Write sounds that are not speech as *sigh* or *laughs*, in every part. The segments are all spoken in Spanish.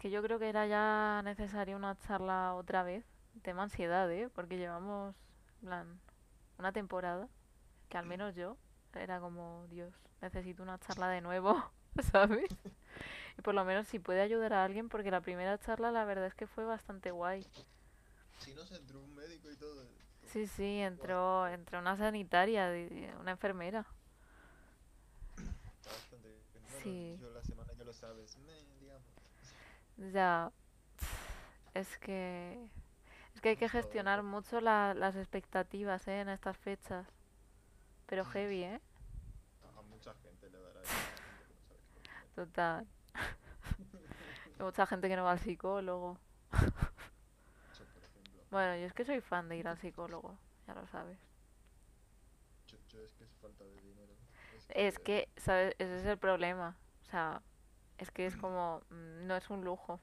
que yo creo que era ya necesaria una charla otra vez. Tema ansiedad, ¿eh? Porque llevamos, plan, una temporada que al menos yo era como, Dios, necesito una charla de nuevo, *laughs* ¿sabes? Y por lo menos si puede ayudar a alguien, porque la primera charla la verdad es que fue bastante guay. Si no se entró un médico y todo. Sí, sí, entró, entró una sanitaria, una enfermera. está bastante bien. Bueno, Sí, yo la semana ya lo sabes. Me. Ya, es que, es que hay que gestionar mucho la- las expectativas, ¿eh? En estas fechas. Pero heavy, ¿eh? a, mucha gente le dará *laughs* que no sabe qué comer. Total. Hay mucha gente que no va al psicólogo. Yo, por ejemplo. Bueno, yo es que soy fan de ir al *laughs* psicólogo, ya lo sabes. Yo, yo es que es falta de dinero. Es Es que. que, ¿sabes? Ese es el problema. O sea, es que es como, mm, no es un lujo,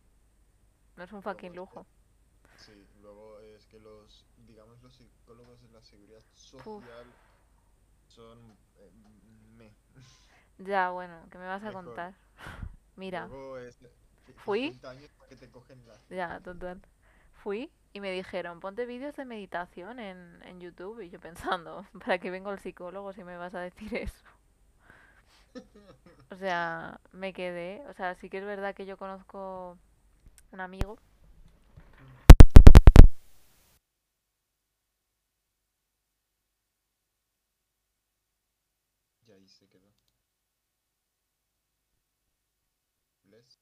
no es un fucking lujo. Sí, luego es que los. Digamos, los psicólogos de la seguridad Uf, social son. eh, me. ya, bueno, ¿qué me vas a Mejor. contar? *laughs* Mira, Luego es. ci- fui, 50 años para que te cogen la ya, total. Fui y me dijeron, ponte vídeos de meditación en, en YouTube. Y yo pensando, *laughs* ¿para qué vengo al psicólogo si me vas a decir eso? O sea, me quedé. O sea, sí que es verdad que yo conozco un amigo. Y ahí se quedó. ¿Ves?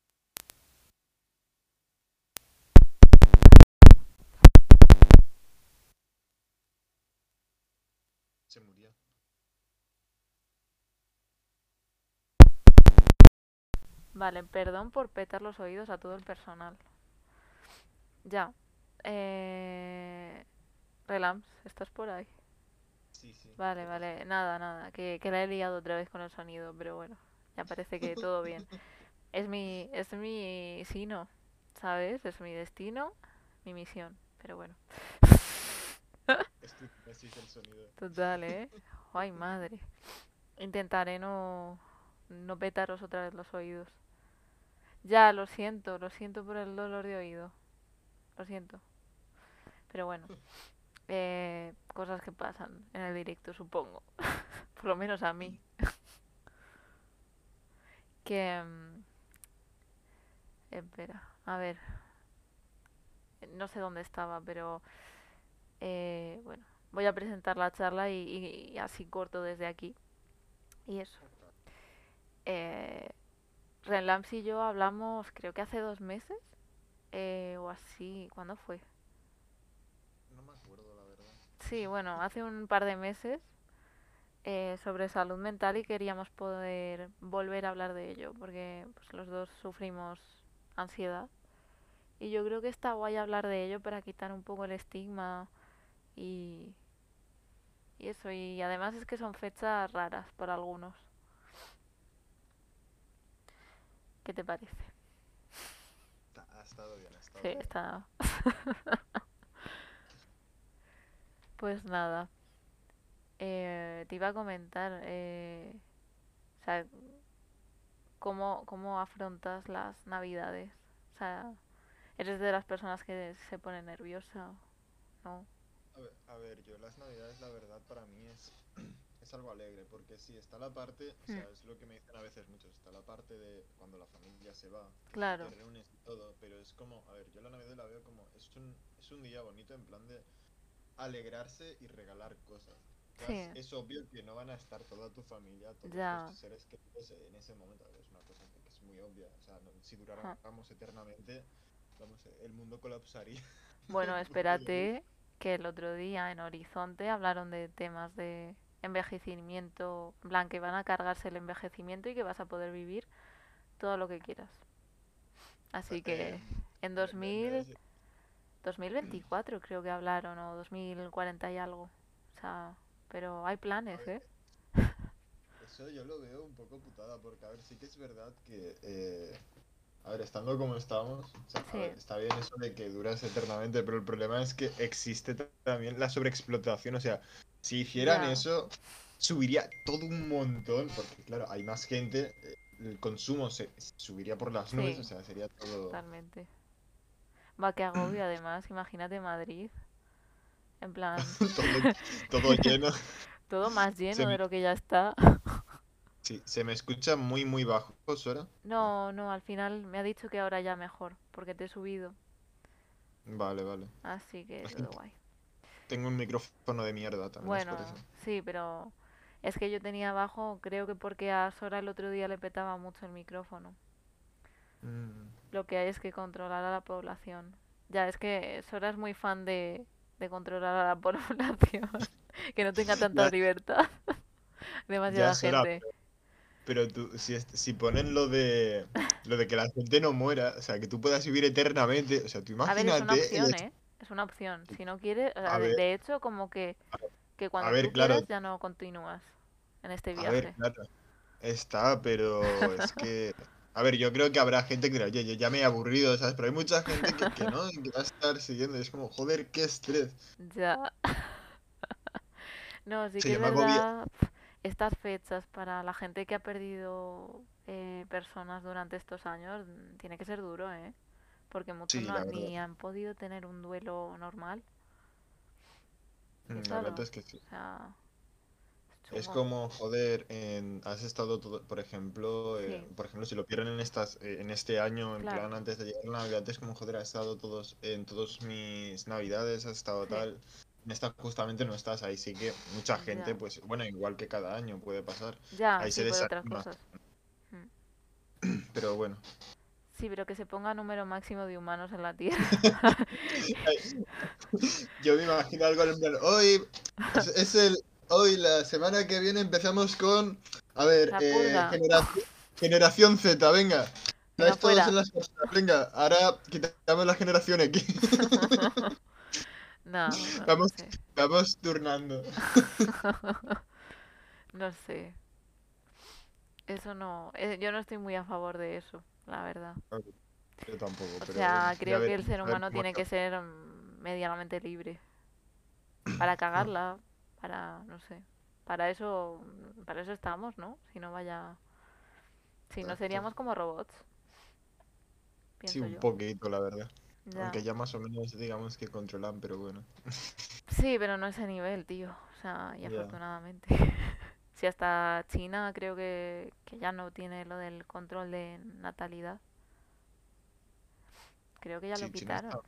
Se murió. Vale, perdón por petar los oídos a todo el personal. Ya. Eh... Relams, ¿estás por ahí? Sí, sí. Vale, vale. Nada, nada. Que, que la he liado otra vez con el sonido, pero bueno. Ya parece que todo bien. Es mi, es mi sino, ¿sabes? Es mi destino, mi misión. Pero bueno. Es tu Messi el sonido. Total, ¿eh? Ay, madre. Intentaré no, no petaros otra vez los oídos. Ya, lo siento, lo siento por el dolor de oído. Lo siento. Pero bueno, eh, cosas que pasan en el directo, supongo. *laughs* Por lo menos a mí. *laughs* Que... mm, Espera, a ver. No sé dónde estaba, pero... eh, bueno, voy a presentar la charla y, y- y así corto desde aquí. Y eso. Eh, Renlams y yo hablamos, creo que hace dos meses. eh, o así. ¿Cuándo fue? No me acuerdo, la verdad. Sí, bueno, hace un par de meses eh, sobre salud mental y queríamos poder volver a hablar de ello porque pues, los dos sufrimos ansiedad y yo creo que está guay hablar de ello para quitar un poco el estigma y, y eso y además es que son fechas raras para algunos. ¿Qué te parece? Ha estado bien, ha Sí, estado bien. está. *laughs* Pues nada, eh, te iba a comentar, eh, o sea, ¿cómo, cómo afrontas las navidades? O sea, ¿eres de las personas que se pone nerviosa? ¿No? A ver, a ver, yo las navidades la verdad para mí es algo alegre, porque sí, está la parte, o Hmm, sea, es lo que me dicen a veces muchos, está la parte de cuando la familia se va, sí te claro, reúnes y todo, pero es como, a ver, yo la navidad la veo como, es un, es un día bonito en plan de alegrarse y regalar cosas. Sí, es, obvio que no van a estar toda tu familia, todos tus seres queridos en ese momento, es una cosa que, es muy obvia, o sea, no- si duráramos eternamente, vamos, el mundo colapsaría, Bueno, *laughs* espérate que el otro día en Horizonte hablaron de temas de envejecimiento, en plan que van a cargarse el envejecimiento y que vas a poder vivir todo lo que quieras. Así eh, que en me, me 2000, das 2024 creo que hablaron, o 2040 y algo. O sea, pero hay planes, ¿eh? *laughs* eso yo lo veo un poco putada, porque a ver, sí que es verdad que, eh, a ver, estando como estamos, o sea, a Sí, ver, está bien eso de que duras eternamente, pero el problema es que existe ta- también la sobreexplotación, o sea, si hicieran eso, subiría todo un montón, porque claro, hay más gente, eh, el consumo se subiría por las nubes, Sí, o sea, sería todo, totalmente. Va, que agobio además, imagínate Madrid, en plan, *laughs* todo, todo lleno. *laughs* todo más Se lleno de me, lo que ya está. *laughs* sí, se me escucha muy, muy bajo, Sora. No, no, al final me ha dicho que ahora ya mejor, porque te he subido, Vale, vale. así que todo guay. Tengo un micrófono de mierda también. Bueno, sí, pero es que yo tenía abajo, creo que porque a Sora el otro día le petaba mucho el micrófono. Mm, Lo que hay es que controlar a la población. Ya, es que Sora es muy fan de, de controlar a la *laughs* población, que no tenga tanta Ya, libertad. *laughs* ya, Demasiada gente. pero tú, si, si ponen lo de, lo de que la gente no muera, o sea, que tú puedas vivir eternamente, o sea, tú A ver, es una imagínate el ¿eh? Es una opción. Si no quieres, o sea, A de, ver, hecho, como que, que cuando ver, tú claro, ya no continúas en este a ver, viaje. claro, está, pero es que, a ver, yo creo que habrá gente que dirá, oye, yo ya me he aburrido, ¿sabes? Pero hay mucha gente que, que no, que va a estar siguiendo, y es como, joder, qué estrés. Ya. *laughs* No, sí Se que es verdad, estas fechas para la gente que ha perdido eh, personas durante estos años, mm, tiene que ser duro, ¿eh? Porque muchos Sí, no, han- ni han podido tener un duelo normal. Mm, La verdad es que sí. o sea, es como, joder, en, has estado todo, por ejemplo, eh, por ejemplo, si lo pierden en estas, eh, en este año, en claro, plan antes de llegar a Navidad, es como, joder, has estado todos, en todos mis Navidades, has estado sí, tal, en esta justamente no estás, ahí sí que mucha gente, ya. pues, bueno, igual que cada año puede pasar, Ya, ahí se sí, otras desanima, cosas. Mm. pero bueno. Sí, pero que se ponga número máximo de humanos en la Tierra. *laughs* Yo me imagino algo en plan, hoy es, es el, hoy la semana que viene empezamos con, a ver, eh, generación, generación Z, venga. En las venga, ahora quitamos la generación X. No, *laughs* no, no Vamos, sé. vamos turnando. *laughs* No sé. Eso no. eh, yo no estoy muy a favor de eso, la verdad. Yo tampoco, O pero sea, bueno, ya creo que ver- el ser ver humano tiene que ser medianamente libre. Para *clears throat* cagarla, para, no sé. Para eso, para eso estamos, ¿no? Si no vaya. Si no seríamos como robots, Sí, un yo. poquito, la verdad. Ya. Aunque ya más o menos digamos que controlan, pero bueno. Sí, pero no ese nivel, tío. O sea, y afortunadamente. Si hasta China creo que, que ya no tiene lo del control de natalidad. Creo que ya lo Sí, quitaron. estaba,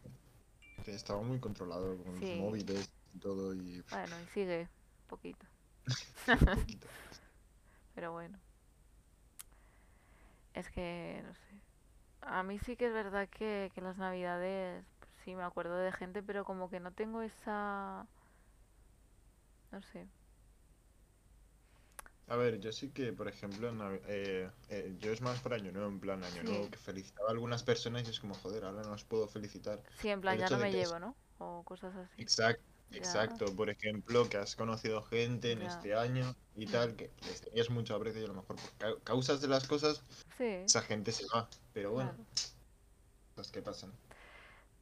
estaba muy controlado con los móviles y todo y Bueno, y sigue *laughs* un poquito. un *laughs* poquito. Pero bueno, es que, no sé. A mí sí que es verdad que, que las navidades, pues sí me acuerdo de gente, pero como que no tengo esa... No sé. A ver, yo sí que, por ejemplo, en eh, eh, yo es más por Año Nuevo, en plan Año Nuevo, que felicitaba a algunas personas y es como, joder, ahora no os puedo felicitar. Sí, en plan, ya no me es llevo, ¿no? O cosas así. exacto, Ya, exacto, por ejemplo, que has conocido gente en ya. este año y tal, que les tenías mucho aprecio y a lo mejor por cau- causas de las cosas, Sí, esa gente se va. Pero bueno, claro. cosas que pasan.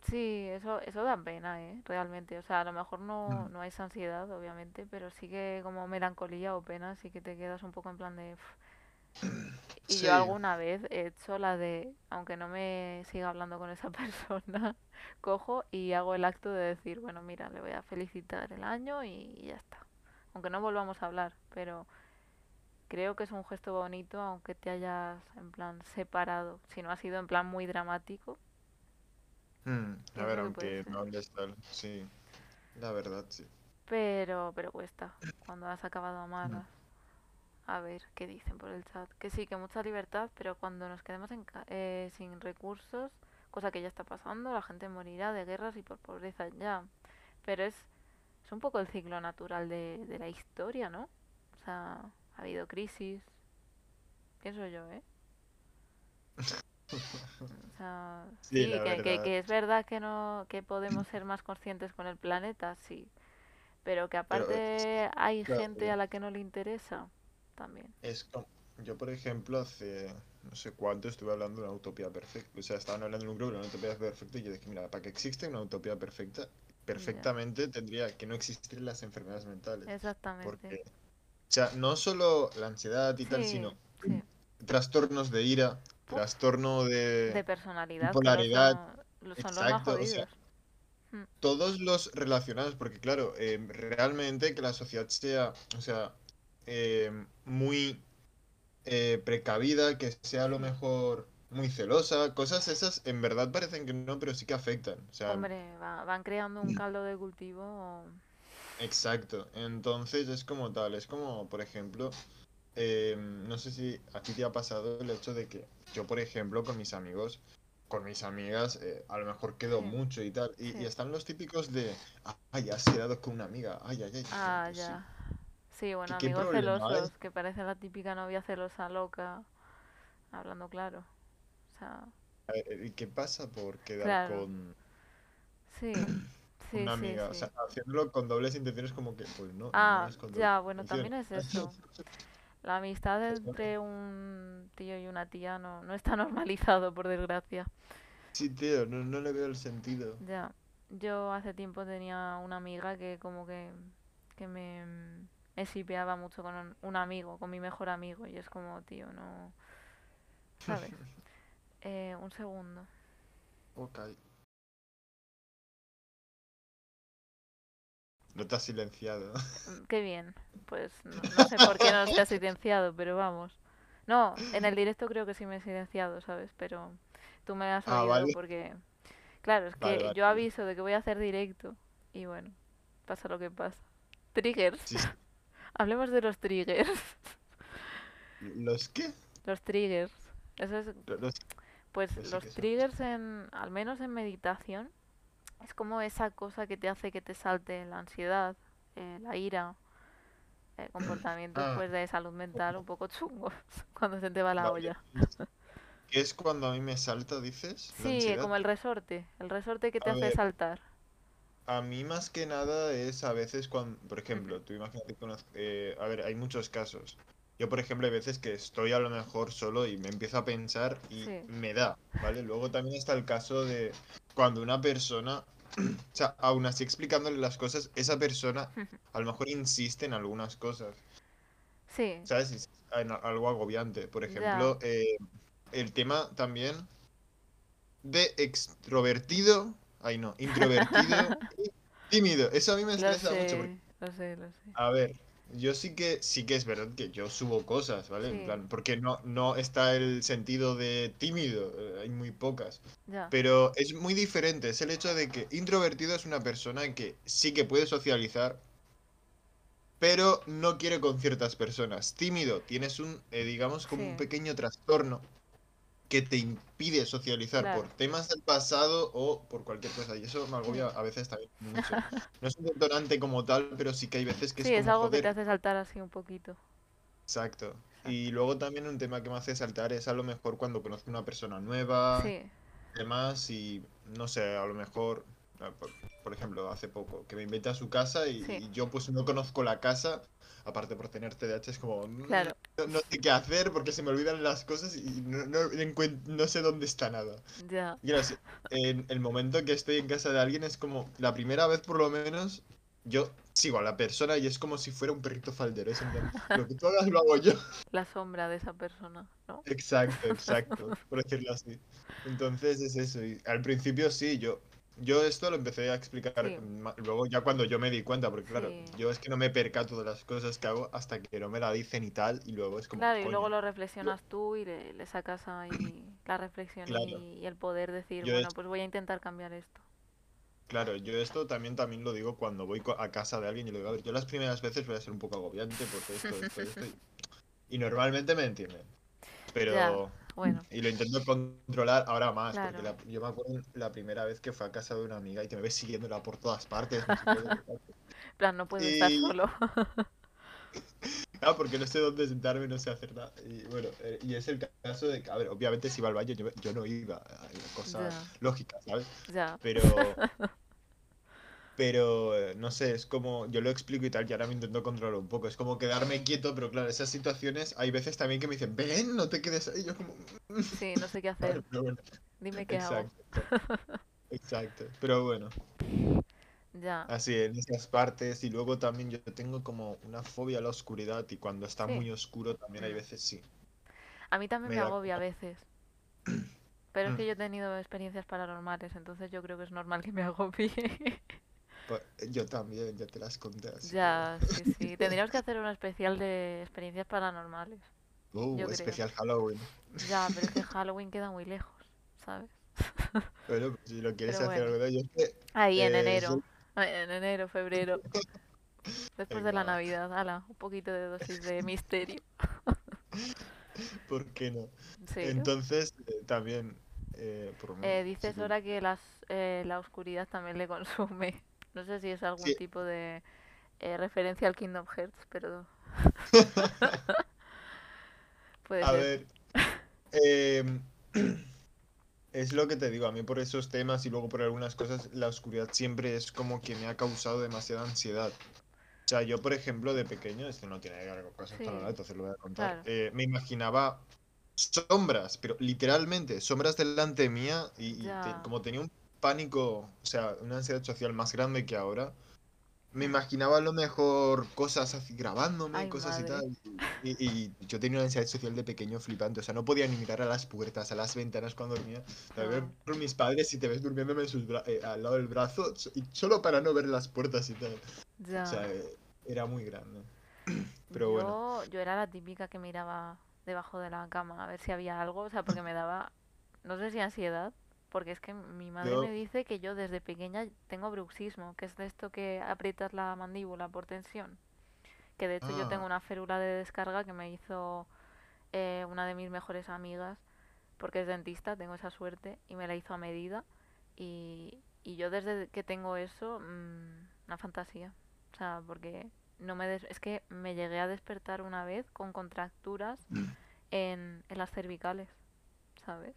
Sí, eso, eso da pena, ¿eh? Realmente. O sea, a lo mejor no, Mm. no es ansiedad, obviamente, pero sí que como melancolía o pena, sí que te quedas un poco en plan de... *sniffs* Y Sí, yo alguna vez he hecho la de, aunque no me siga hablando con esa *laughs* persona, cojo y hago el acto de decir, bueno, mira, le voy a felicitar el año y ya está. Aunque no volvamos a hablar, pero creo que es un gesto bonito, aunque te hayas en plan separado. Si no ha sido en plan muy dramático, Mm, a ver, aunque no tal, sí, la verdad, sí. Pero, pero cuesta. Cuando has acabado Mm. amarlas. A ver, ¿qué dicen por el chat? Que sí, que mucha libertad, pero cuando nos quedemos en ca- eh, sin recursos, cosa que ya está pasando, la gente morirá de guerras y por pobreza ya. Pero es, es un poco el ciclo natural de, de la historia, ¿no? O sea, ha habido crisis, pienso yo, ¿eh? *laughs* O sea, Sí, que, que, verdad. que es verdad que no, que podemos ser más conscientes con el planeta, sí. Pero que Pero, aparte hay claro, gente a la que no le interesa, también. Es como, yo por ejemplo hace no sé cuánto estuve hablando de una utopía perfecta, o sea, estaban hablando en un grupo de una utopía perfecta y yo dije, mira, para que exista una utopía perfecta, perfectamente tendría que no existir las enfermedades mentales, exactamente. porque, o sea, no solo la ansiedad y tal, sino sí, trastornos de ira, Uf. trastorno De de personalidad, bipolaridad, son, lo- son los más o sea, jodidos. Mm, todos los relacionados, porque claro, eh, realmente que la sociedad sea, o sea, eh, muy eh, precavida, que sea a lo mm. mejor muy celosa, cosas esas en verdad parecen que no, pero sí que afectan. O sea, Hombre, va- van creando un caldo de cultivo. exacto. Entonces es como tal, es como, por ejemplo, eh, no sé si a ti te ha pasado el hecho de que yo, por ejemplo, con mis amigos, con mis amigas, eh, a lo mejor quedo Sí, mucho y tal, y, están los típicos de, ay, has quedado con una amiga, ay, ay, ay, Ah, pues sí. ya. Sí, ¿Qué, bueno, qué amigos hay? celosos, que parece la típica novia celosa loca, hablando claro. O sea, Eh, ¿Y qué pasa por quedar claro. con Sí, *clears throat* una sí, amiga? O sea, haciéndolo con dobles intenciones como que, pues no, no Ah, es con dobles ya, bueno, también es eso. *laughs* La amistad entre un tío y una tía no, no está *laughs* normalizado, por desgracia. Sí, tío, no, no le veo el sentido. Ya, yo hace tiempo tenía una amiga que como que, que me, me sipeaba mucho con un, un amigo, con mi mejor amigo, y es como, tío, no... ¿Sabes? *laughs* Eh, un segundo. Ok. No te has silenciado. Mm, Qué bien. Pues *laughs* no, no sé por qué no se ha silenciado, pero vamos. No, en el directo creo que sí me he silenciado, ¿sabes? Pero tú me has Ah, vale. porque, claro, es que vale. yo aviso de que voy a hacer directo y bueno, pasa lo que pasa. Triggers. Sí. *laughs* Hablemos de los triggers. ¿Los qué? Los triggers. Eso es, Los, pues los los triggers en, al menos en meditación, es como esa cosa que te hace que te salte la ansiedad, eh, la ira, eh, comportamientos Ah, pues de salud mental un poco chungos *laughs* cuando se te va la vale. olla. ¿Qué es cuando a mí me salta, dices? Sí, como el resorte, el resorte que te A hace ver, saltar. a mí más que nada es a veces cuando, por ejemplo, tú imagínate que eh, a ver, hay muchos casos. Yo, por ejemplo, hay veces que estoy a lo mejor solo y me empiezo a pensar y Sí, me da, ¿vale? Luego también está el caso de cuando una persona, *clears throat* o sea, aún así explicándole las cosas, esa persona a lo mejor insiste en algunas cosas, sí, ¿sabes? En algo agobiante. Por ejemplo, eh, el tema también de extrovertido, ay no, introvertido *laughs* y tímido. Eso a mí me lo estresa mucho porque, lo sé, lo sé. a ver, yo sí que sí que es verdad que yo subo cosas, ¿vale? En plan, porque no, no está el sentido de tímido, eh, hay muy pocas. ya, Pero es muy diferente, es el hecho de que introvertido es una persona que sí que puede socializar, pero no quiere con ciertas personas. Tímido, tienes un, eh, digamos, como un pequeño trastorno que te impide socializar por temas del pasado o por cualquier cosa. Y eso me agobia a veces también mucho. No es un detonante como tal, pero sí que hay veces que Sí, es como, algo que te hace saltar así un poquito. exacto. Exacto. Y luego también un tema que me hace saltar es a lo mejor cuando conozco una persona nueva, Sí, demás, y no sé, a lo mejor, ah, por, por ejemplo, hace poco, que me invita a su casa y, sí, y yo pues no conozco la casa, aparte por tener TDAH es como, "Mm, claro, no, no sé qué hacer porque se me olvidan las cosas y no, no, no sé dónde está nada. ya, Y claro, sí, en el momento que estoy en casa de alguien es como, la primera vez por lo menos, yo sigo a la persona y es como si fuera un perrito faldero, es en plan, lo que tú hagas lo hago yo. *laughs* la sombra de esa persona, ¿no? Exacto, *laughs* exacto, por decirlo así. Entonces es eso. Y al principio sí, yo, yo esto lo empecé a explicar Sí, luego ya cuando yo me di cuenta, porque claro, sí. yo es que no me percato de las cosas que hago hasta que no me la dicen y tal, y luego es como, Claro, y luego lo yo, reflexionas tú y le, le sacas ahí la reflexión claro, y, y el poder decir, yo bueno, es, pues voy a intentar cambiar esto. claro, yo esto también, también lo digo cuando voy a casa de alguien y le digo, a ver, yo las primeras veces voy a ser un poco agobiante porque esto, esto, esto, y, *laughs* y normalmente me entienden, Ya, pero... bueno, Y lo intento controlar ahora más, porque la- yo me acuerdo la primera vez que fue a casa de una amiga y que me ves siguiéndola por todas partes, no plan, no puedo estar solo. *laughs* ah, porque no sé dónde sentarme, no sé hacer nada. Y bueno, eh, y es el caso de que, a ver, obviamente si iba al baño, yo, yo no iba, hay cosas Ya, lógicas, ¿sabes? ya, Pero, *laughs* pero, eh, no sé, es como, yo lo explico y tal, y ahora me intento controlar un poco. Es como quedarme quieto, pero claro, esas situaciones, hay veces también que me dicen, ven, no te quedes ahí. Yo como, sí, no sé qué *laughs* hacer. pero bueno, Dime qué hago. exacto, *laughs* exacto. Pero bueno. Ya, Así, en esas partes. Y luego también yo tengo como una fobia a la oscuridad y cuando está sí. muy oscuro también hay mm. veces sí. A mí también Me me da agobia a veces. Pero es Mm. que *clears throat* yo he tenido experiencias paranormales, entonces yo creo que es normal que me agobie. *laughs* Pues, yo también, ya te las conté, así que... Ya, sí, sí. *laughs* Tendríamos que hacer una especial de experiencias paranormales, yo Uh, creo. especial Halloween. Ya, pero es que *laughs* Halloween queda muy lejos, ¿sabes? *laughs* Bueno, pues, si lo quieres Pero hacer bueno, algo de ello, es que... ahí en eh, enero, en enero, febrero, después de Venga, la va, Navidad, ala, un poquito de dosis de misterio. ¿por qué no? Sí. Entonces, eh, también, eh, por Eh, dices tú... ahora que las, eh, la oscuridad también le consume. No sé si es algún Sí, tipo de eh, referencia al Kingdom Hearts, pero *laughs* *laughs* puede a ser. ver, em, *clears throat* es lo que te digo, a mí por esos temas y luego por algunas cosas, la oscuridad siempre es como que me ha causado demasiada ansiedad. O sea, yo, por ejemplo, de pequeño, esto no tiene que ver con cosas Sí, paranormales, entonces lo voy a contar. claro. eh, me imaginaba sombras, pero literalmente sombras delante mía y, y te- Ya. como tenía un pánico, o sea, una ansiedad social más grande que ahora, me imaginaba a lo mejor cosas así grabándome, Ay, cosas y madre. tal. Y, y yo tenía una ansiedad social de pequeño flipante, o sea, no podía ni mirar a las puertas, a las ventanas cuando dormía. A ver No. por mis padres y te ves durmiéndome en sus bra- eh, al lado del brazo, y solo para no ver las puertas y tal. O sea, Ya. eh, era muy grande. *clears throat* Pero bueno, Yo, yo era la típica que miraba debajo de la cama a ver si había algo, o sea, porque me daba, no sé si ansiedad, porque es que mi madre me dice que yo desde pequeña tengo bruxismo, que es de esto que aprietas la mandíbula por tensión. Que de hecho yo tengo Ah, una férula de descarga que me hizo eh, una de mis mejores amigas, porque es dentista, tengo esa suerte, y me la hizo a medida. Y, y yo desde que tengo eso, mm, una fantasía. O sea, porque no me des- es que me llegué a despertar una vez con contracturas en, en las cervicales, ¿sabes?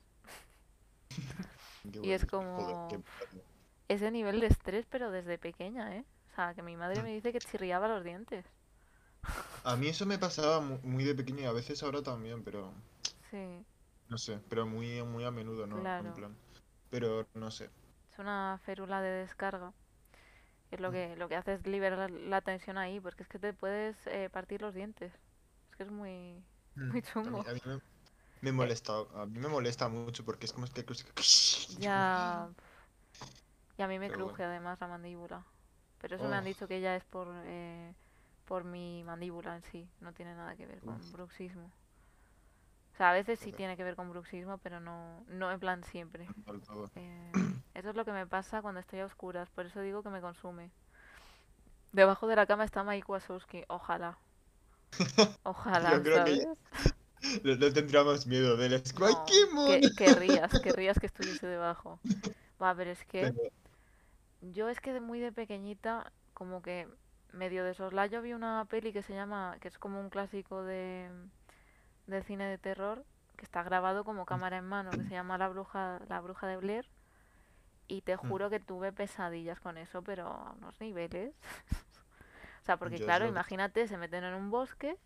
*laughs* Y es como ese nivel de estrés, pero desde pequeña, ¿eh? O sea, que mi madre me dice que chirriaba los dientes. A mí eso me pasaba mu- muy de pequeño y a veces ahora también, pero Sí, no sé, pero muy, muy a menudo, ¿no? En claro. plan, pero no sé. Es una férula de descarga. Es lo Mm. que, lo que hace es liberar la, tensión ahí, porque es que te puedes eh, partir los dientes. Es que es muy, Mm. muy A mí, chungo. a mí me, me Eh, molesta, a mí me molesta mucho porque es como es que... ya, *laughs* y a mí me Pero cruje bueno. además la mandíbula. Pero eso me han Oh, dicho que ya es por, eh, por mi mandíbula en sí, no tiene nada que ver con uf, bruxismo. O sea, a veces sí tiene que ver con bruxismo, pero no, no en plan siempre. Eh, *clears throat* eso es lo que me pasa cuando estoy a oscuras, por eso digo que me consume. Debajo de la cama está Mike Wazowski, ojalá, *laughs* ojalá, Yo creo que. No, no tendríamos miedo del No, Squikemon. que, querrías, querrías que estuviese debajo. Va, pero es que Pero, yo es que de muy de pequeñita, como que medio de soslayo vi una peli que se llama, que es como un clásico de, de cine de terror, que está grabado como cámara en mano, que se llama La bruja, La bruja de Blair, y te mm, juro que tuve pesadillas con eso, pero a unos niveles. *laughs* O sea, porque yo claro, imagínate, se meten en un bosque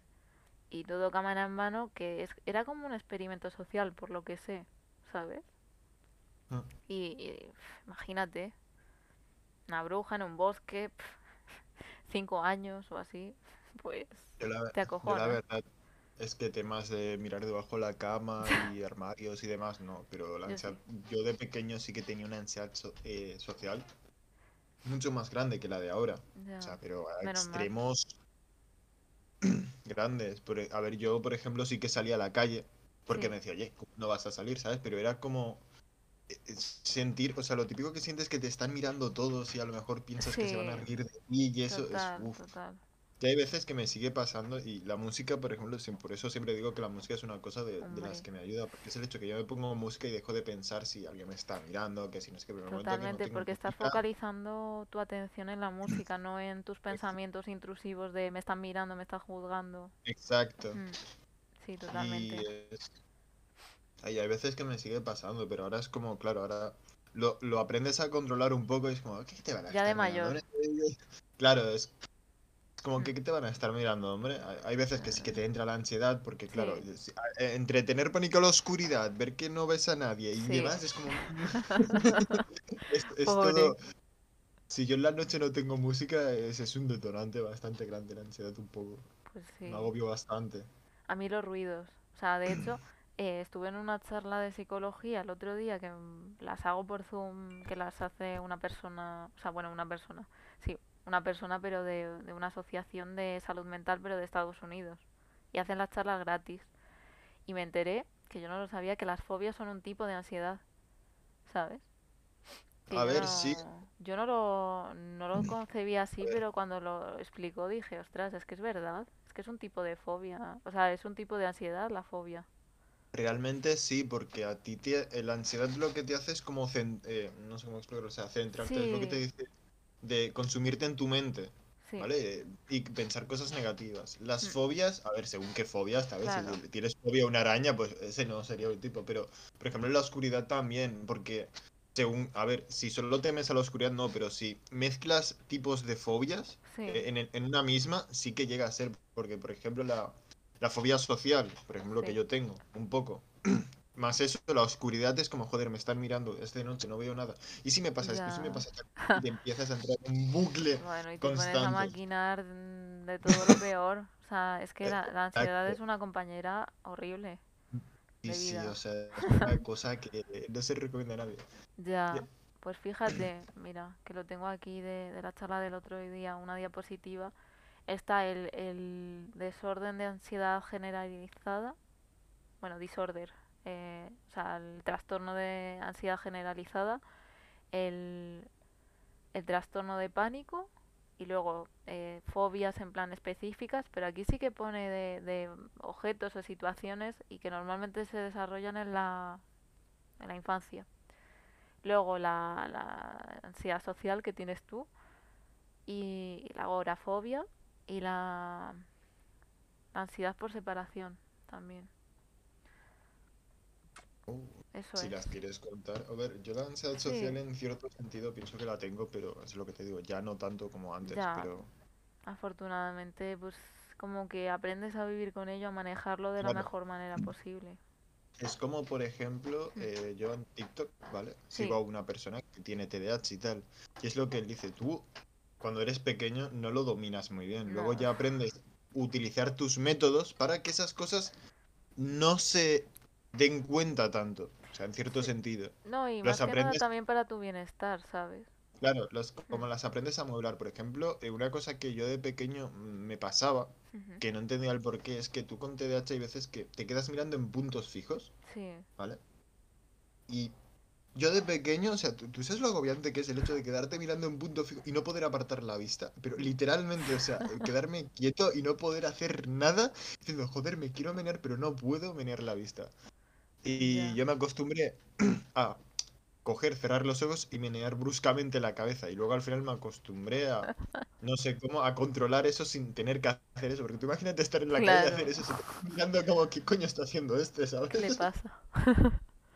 y todo cámara en mano, que es, era como un experimento social, por lo que sé, ¿sabes? Mm, Y, imagínate, una bruja en un bosque, *laughs* cinco años o así, *laughs* pues la, te yo la acojona. verdad es que temas de mirar debajo de la cama y *laughs* armarios y demás, no, pero la Yo sí, yo de pequeño sí que tenía una ansiedad so- eh, social mucho más grande que la de ahora. O sea, ya, pero a menos extremos *clears throat* *clears throat* grandes. Por a ver, yo, por ejemplo, sí que salía a la calle porque Sí, me decía, oye, ¿cómo no vas a salir, ¿sabes? Pero era como eh, eh, sentir, o sea, lo típico que sientes es que te están mirando todos y a lo mejor piensas que se van a reír de ti y eso es, total. Y hay veces que me sigue pasando y la música, por ejemplo, por eso siempre digo que la música es una cosa de, de las que me ayuda, porque es el hecho que yo me pongo música y dejo de pensar si alguien me está mirando, que si no es que, momento que no totalmente, porque estás focalizando tu atención en la música, no en tus pensamientos intrusivos de me están mirando, me están juzgando. exacto. Mm, Sí, Y totalmente. es, Ay, hay veces que me sigue pasando, pero ahora es como, claro, ahora lo, lo aprendes a controlar un poco y es como, ¿qué te van a Ya de mayor. *laughs* Claro, es como que ¿qué te van a estar mirando, hombre? Hay, veces que sí que te entra la ansiedad, porque claro, Sí, eh, entre tener pánico a la oscuridad, ver que no ves a nadie y sí. demás, es como... *laughs* es, es Pobre. todo... Si yo en la noche no tengo música, es, es un detonante bastante grande la ansiedad un poco. Pues Me sí. agobio bastante. A mí los ruidos. O sea, de hecho, *clears throat* eh, estuve en una charla de psicología el otro día que mm, las hago por Zoom, que las hace una persona, o sea, bueno, una persona, sí, una persona, pero de, de una asociación de salud mental, pero de Estados Unidos. Y hacen las charlas gratis. Y me enteré, que yo no lo sabía, que las fobias son un tipo de ansiedad, ¿sabes? Que A yo ver, sí, no, yo no lo, no lo concebía así, pero cuando lo explicó dije, ostras, es que es verdad, es que es un tipo de fobia, o sea, es un tipo de ansiedad la fobia. realmente sí, porque a ti te- eh, la ansiedad lo que te hace es como, cen- eh, no sé cómo explicarlo, o sea, centrarte, es lo que te dice de consumirte en tu mente, sí, ¿vale? Y pensar cosas negativas. Las mm, fobias, a ver, según qué fobias, ¿sabes? Si claro, tienes fobia a una araña, pues ese no sería el tipo, pero, por ejemplo, la oscuridad también, porque según, a ver, si solo temes a la oscuridad, no, pero si mezclas tipos de fobias sí, eh, en, en una misma, sí que llega a ser, porque, por ejemplo, la, la fobia social, por ejemplo, que sí, yo tengo, un poco. *clears throat* Más eso, la oscuridad es como, joder, me están mirando, es de noche, no veo nada. Y si me pasa esto, y si me pasa y *laughs* te empiezas a entrar en un bucle Bueno, y te pones a constante. maquinar de todo lo peor. O sea, es que la, la ansiedad es una compañera horrible Sí, sí, o sea, es *laughs* una cosa que no se recomienda a nadie. Ya, Ya, pues fíjate, mira, que lo tengo aquí de, de la charla del otro día, una diapositiva. Está el, el desorden de ansiedad generalizada, bueno, disorder, eh, o sea, el trastorno de ansiedad generalizada, el, el trastorno de pánico y luego eh, fobias en plan específicas, pero aquí sí que pone de, de objetos o situaciones y que normalmente se desarrollan en la, en la infancia. Luego la, la ansiedad social que tienes tú y la agorafobia y la ansiedad por separación también. Uh, Eso si es. las quieres contar. A ver, yo la ansiedad social en cierto sentido pienso que la tengo, pero es lo que te digo, ya no tanto como antes, ya, pero afortunadamente, pues como que aprendes a vivir con ello, a manejarlo de la mejor manera posible. Es como, por ejemplo, Mm, eh, yo en TikTok, ¿vale? Sigo a una persona que tiene TDAH y tal. Y es lo que él dice, tú cuando eres pequeño no lo dominas muy bien. Luego ya aprendes a utilizar tus métodos para que esas cosas no se den cuenta tanto. O sea, en cierto Sí. sentido. No, y Los más que nada aprendes, también para tu bienestar, ¿sabes? claro, los, como las aprendes a mueblar. Por ejemplo, eh, una cosa que yo de pequeño me pasaba, que no entendía el porqué, es que tú con TDAH hay veces que te quedas mirando en puntos fijos, Sí, ¿vale? Y yo de pequeño, o sea, ¿tú, tú sabes lo agobiante que es el hecho de quedarte mirando un punto fijo y no poder apartar la vista? Pero literalmente, o sea, *laughs* quedarme quieto y no poder hacer nada, diciendo, joder, me quiero menear, pero no puedo menear la vista. Y yo me acostumbré *clears throat* a coger, cerrar los ojos y menear bruscamente la cabeza. Y luego al final me acostumbré a, no sé cómo, a controlar eso sin tener que hacer eso. Porque tú imagínate estar en la calle y hacer eso, mirando como, ¿qué coño está haciendo este, ¿qué le ¿sabes? pasa?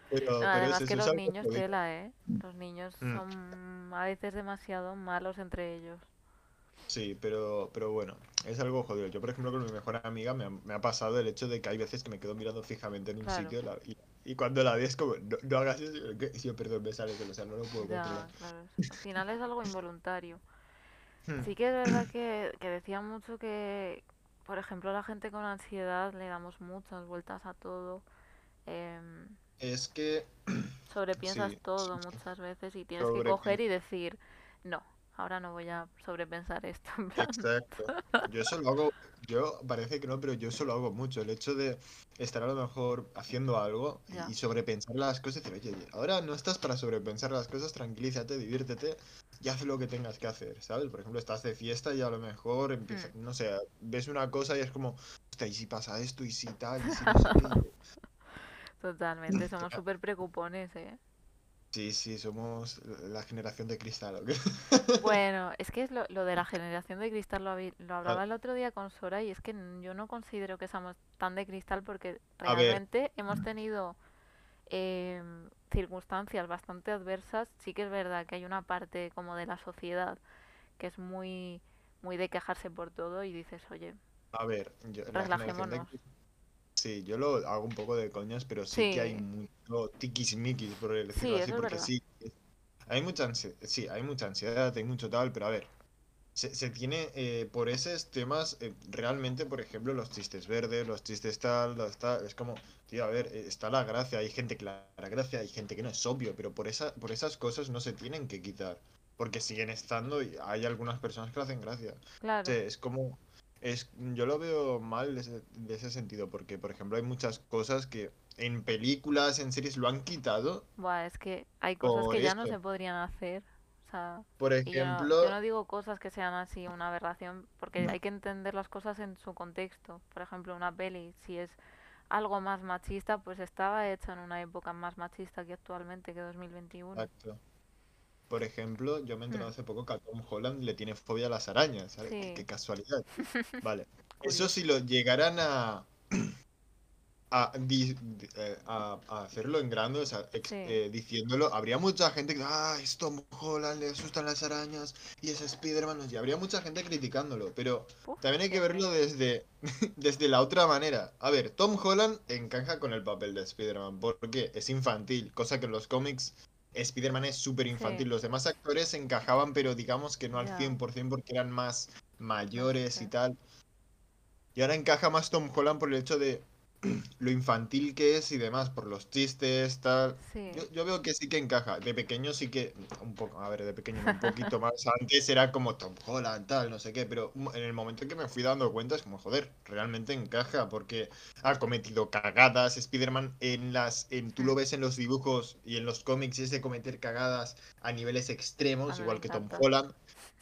Pero, *laughs* No, pero es además que los niños tela, ¿eh? Los niños Mm. son a veces demasiado malos entre ellos. Sí, pero, pero bueno, es algo jodido. Yo, por ejemplo, con mi mejor amiga me ha, me ha pasado el hecho de que hay veces que me quedo mirando fijamente en un Claro, sitio la- y, y cuando la ves como, no, no hagas eso, y yo, perdón, me sale, o sea, no lo puedo controlar. ya, claro. es- Al final es algo involuntario. Hmm. Sí que es verdad que, que decía mucho que, por ejemplo, la gente con ansiedad le damos muchas vueltas a todo. em, Es que, sobrepiensas sí, todo muchas veces y tienes que coger y decir, no, ahora no voy a sobrepensar esto. Exacto. Yo eso lo hago, yo parece que no, pero yo eso lo hago mucho. El hecho de estar a lo mejor haciendo algo y, sobrepensar las cosas y decir, oye, ahora no estás para sobrepensar las cosas, tranquilízate, diviértete y haz lo que tengas que hacer, ¿sabes? Por ejemplo, estás de fiesta y a lo mejor empieza, Mm, no sé, ves una cosa y es como, hostia, ¿y si pasa esto? ¿Y si tal? ¿Y si no sé? *laughs* Totalmente, somos *laughs* súper preocupones, ¿eh? Sí, sí, somos la generación de cristal. *laughs* Bueno, es que es lo, lo de la generación de cristal lo, lo A, hablaba el otro día con Sora y es que yo no considero que seamos tan de cristal porque realmente hemos tenido em, circunstancias bastante adversas. Sí que es verdad que hay una parte como de la sociedad que es muy, muy de quejarse por todo y dices, oye, a ver, yo, la generación de relajémonos. cristal. Sí, yo lo hago un poco de coñas, pero sí que hay mucho tiquismiquis, por decirlo sí, así, porque sí, hay mucha ansiedad, sí, hay mucha ansiedad, hay mucho tal, pero a ver, se, se tiene eh, por esos temas, eh, realmente, por ejemplo, los chistes verdes, los chistes tal, los tal, es como, tío, a ver, eh, está la gracia, hay gente que la, la gracia, hay gente que no es obvio, pero por esa, por esas cosas no se tienen que quitar, porque siguen estando y hay algunas personas que hacen gracia. O Claro, sea, es como, es, yo lo veo mal de ese, de ese sentido, porque, por ejemplo, hay muchas cosas que en películas, en series, lo han quitado buah, es que hay cosas por que ya no se podrían hacer. O sea, Por y yo no, yo ejemplo, no digo cosas que sean así una aberración, porque hay que entender las cosas en su contexto. Por ejemplo, una peli, si es algo más machista, pues estaba hecha en una época más machista que actualmente, que 2021. exacto. Por ejemplo, yo me he enterado hace poco que a Tom Holland le tiene fobia a las arañas, ¿sabes? Qué, Sí, qué casualidad. *laughs* Vale. Eso si lo llegaran a, *clears throat* a, di- eh, a- a hacerlo en grande, o sea, ex- Sí, eh, diciéndolo, habría mucha gente que, ah, es Tom Holland, le asustan las arañas y es Spider-Man, y habría mucha gente criticándolo, pero uf, también hay que verlo desde, *laughs* desde la otra manera. A ver, Tom Holland encaja con el papel de Spider-Man, porque es infantil, cosa que en los cómics Spider-Man es súper Sí, infantil. Los demás actores encajaban, pero digamos que no al ya, 100% porque eran más no mayores y tal. Y ahora encaja más Tom Holland por el hecho de *clears throat* lo infantil que es y demás, por los chistes, tal. Sí, Yo, yo veo que sí que encaja. De pequeño sí que, un poco, a ver, de pequeño un poquito más. *laughs* Antes era como Tom Holland, tal, no sé qué, pero en el momento en que me fui dando cuenta es como, joder, realmente encaja porque ha cometido cagadas. Spider-Man en las, en, tú lo ves en los dibujos y en los cómics, es de cometer cagadas a niveles extremos, igual que Tom. Holland.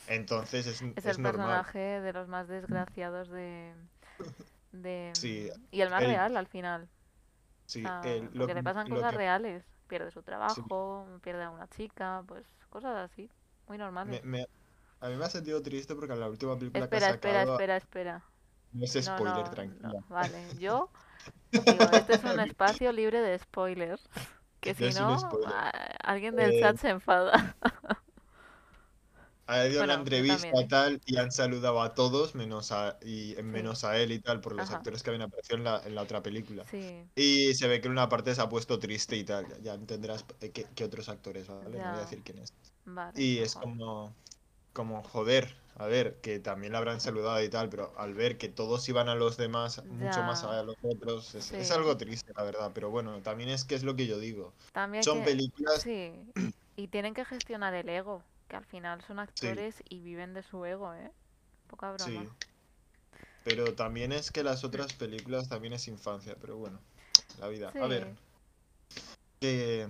Entonces es, Es es el normal. personaje de los más desgraciados de, *laughs* de... Sí, mm, Y el más el, real al final. O sí, sea, el, lo, porque le pasan cosas que... reales. Pierde su Sí, trabajo, pierde a una chica, pues cosas así, muy normales. me, me- a mí me ha sentido triste porque la última película que ha Espera, espera, sacado espera, espera. no es No, spoiler, no, no, tranquila. vale. Yo *laughs* digo, este es un espacio libre de spoilers. Que No si no, alguien del Eh, chat se enfada. *laughs* ha ido la Bueno, yo entrevista ¿eh? tal y han saludado a todos menos a, y, Sí, menos a él y tal por los ajá, actores que habían aparecido en la, en la otra película. sí, Y se ve que en una parte se ha puesto triste y tal. Ya, entenderás eh, qué, qué otros actores, ¿vale? No voy a decir quién es. vale, Y es como, como joder, a ver, que también la habrán saludado y tal, pero al ver que todos iban a los demás mucho más a los otros, es, algo triste, la verdad. Pero bueno, también es que es lo que yo digo. También Son que, películas, sí, y tienen que gestionar el ego, que al final son sí, actores y viven de su ego, ¿eh? Poca sí. broma. Pero también es que las otras películas también es infancia, pero bueno, la vida. A ver, Sí, ¿qué,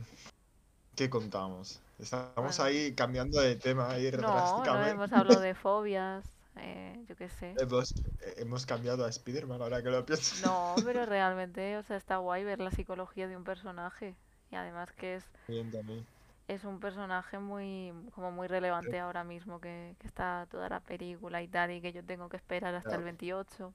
qué contamos? Estamos bueno. ahí cambiando de tema ahí No, no drásticamente. hemos hablado de fobias, eh, yo qué sé. Hemos, hemos cambiado a Spider-Man ahora que lo pienso. No, pero *laughs* realmente, o sea, está guay ver la psicología de un personaje. Y además que es, Bien, también. Es un personaje muy, como muy relevante ahora mismo, que, que está toda la película y tal, y que yo tengo que esperar hasta el 28.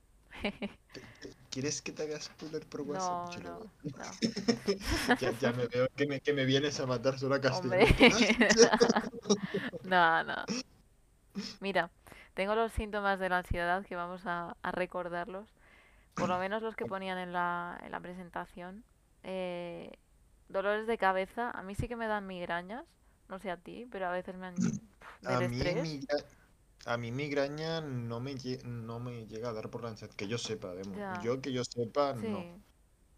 ¿te- te- ¿Quieres que te haga spoiler por WhatsApp? No, no. *laughs* Ya, ya me veo que me, que me vienes a matar solo a castigarte. *laughs* No, no. Mira, tengo los síntomas de la ansiedad que vamos a, a recordarlos. Por lo menos los que ponían en la, en la presentación. Eh, dolores de cabeza. A mí sí que me dan migrañas. No sé a ti, pero a veces me han... A del mí, migra- a mí migraña no me, lle- no me llega a dar por la ansiedad, que yo sepa. Ya, Yo que yo sepa, no. sí,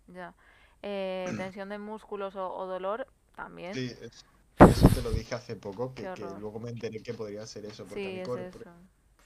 ya. Eh, *clears throat* tensión de músculos o, o dolor, también. Sí, es- eso te lo dije hace poco, que, luego me enteré que podría ser eso, porque a Sí, es eso.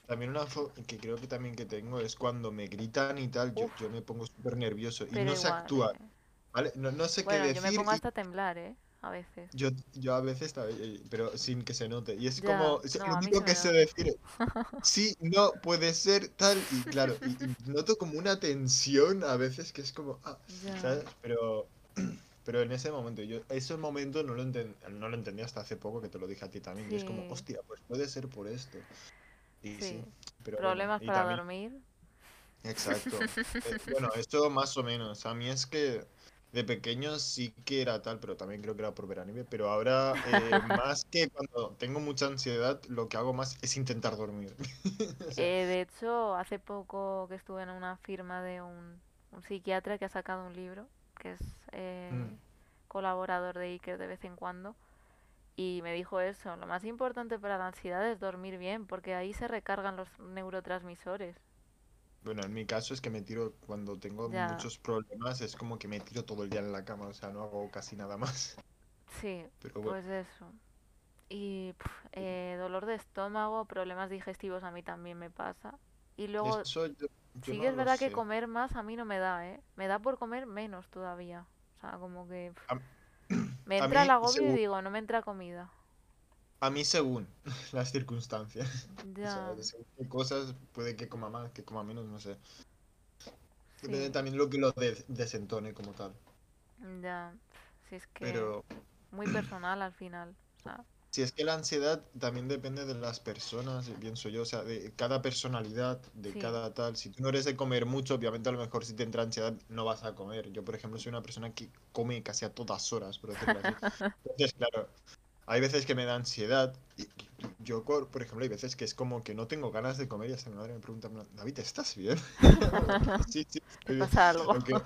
también una que creo que también que tengo es cuando me gritan y tal, yo, Uf, yo me pongo súper nervioso y no sé igual, actuar, eh. ¿Vale? No, no sé qué Bueno, yo me decir pongo y hasta a temblar, ¿eh? A veces. yo, yo a veces, eh, pero sin que se note. Y es Ya, como, es no, lo único que sé decir, *laughs* sí, no, puede ser tal, y claro, y, y *laughs* noto como una tensión a veces que es como, ah, Ya, ¿sabes? Pero, *clears throat* pero en ese momento, yo ese momento no lo enten- no lo entendí hasta hace poco que te lo dije a ti también, y es como, hostia, pues puede ser por esto. Y sí, sí. pero Problemas y para también, dormir. exacto. *laughs* Eh, bueno, esto más o menos, a mí es que de pequeño sí que era tal, pero también creo que era por ver anime, pero ahora eh, *laughs* más que cuando tengo mucha ansiedad, lo que hago más es intentar dormir. *laughs* Eh, de hecho, hace poco que estuve en una firma de un, un psiquiatra que ha sacado un libro, que es eh, mm, colaborador de Iker de vez en cuando, Y me dijo eso, lo más importante para la ansiedad es dormir bien, porque ahí se recargan los neurotransmisores. Bueno, en mi caso es que me tiro, cuando tengo Ya, muchos problemas, es como que me tiro todo el día en la cama, o sea, no hago casi nada más. sí, *laughs* Pero bueno, pues eso. Y eh, dolor de estómago, problemas digestivos a mí también me pasa. Y luego, eso yo, yo sí que es verdad que comer más a mí no me da, ¿eh? Me da por comer menos todavía. O sea, como que *clears throat* A, me entra el agobio y digo, no me entra comida. A mí según *laughs* las circunstancias. *laughs* O sea, Ya, según qué cosas puede que coma más, que coma menos, no sé. Depende también lo que lo des- desentone como tal. ya. Si es que Pero muy personal al final. O sea, si es que la ansiedad también depende de las personas, pienso yo, o sea, de cada personalidad, de sí, cada tal. Si tú no eres de comer mucho, obviamente a lo mejor si te entra ansiedad no vas a comer. Yo, por ejemplo, soy una persona que come casi a todas horas, por decirlo así. *laughs* Entonces, claro, hay veces que me da ansiedad. Y yo, por ejemplo, hay veces que es como que no tengo ganas de comer y hasta mi madre me pregunta, David, ¿estás bien? *laughs* Sí, sí, ¿te estoy bien. pasa algo? Aunque,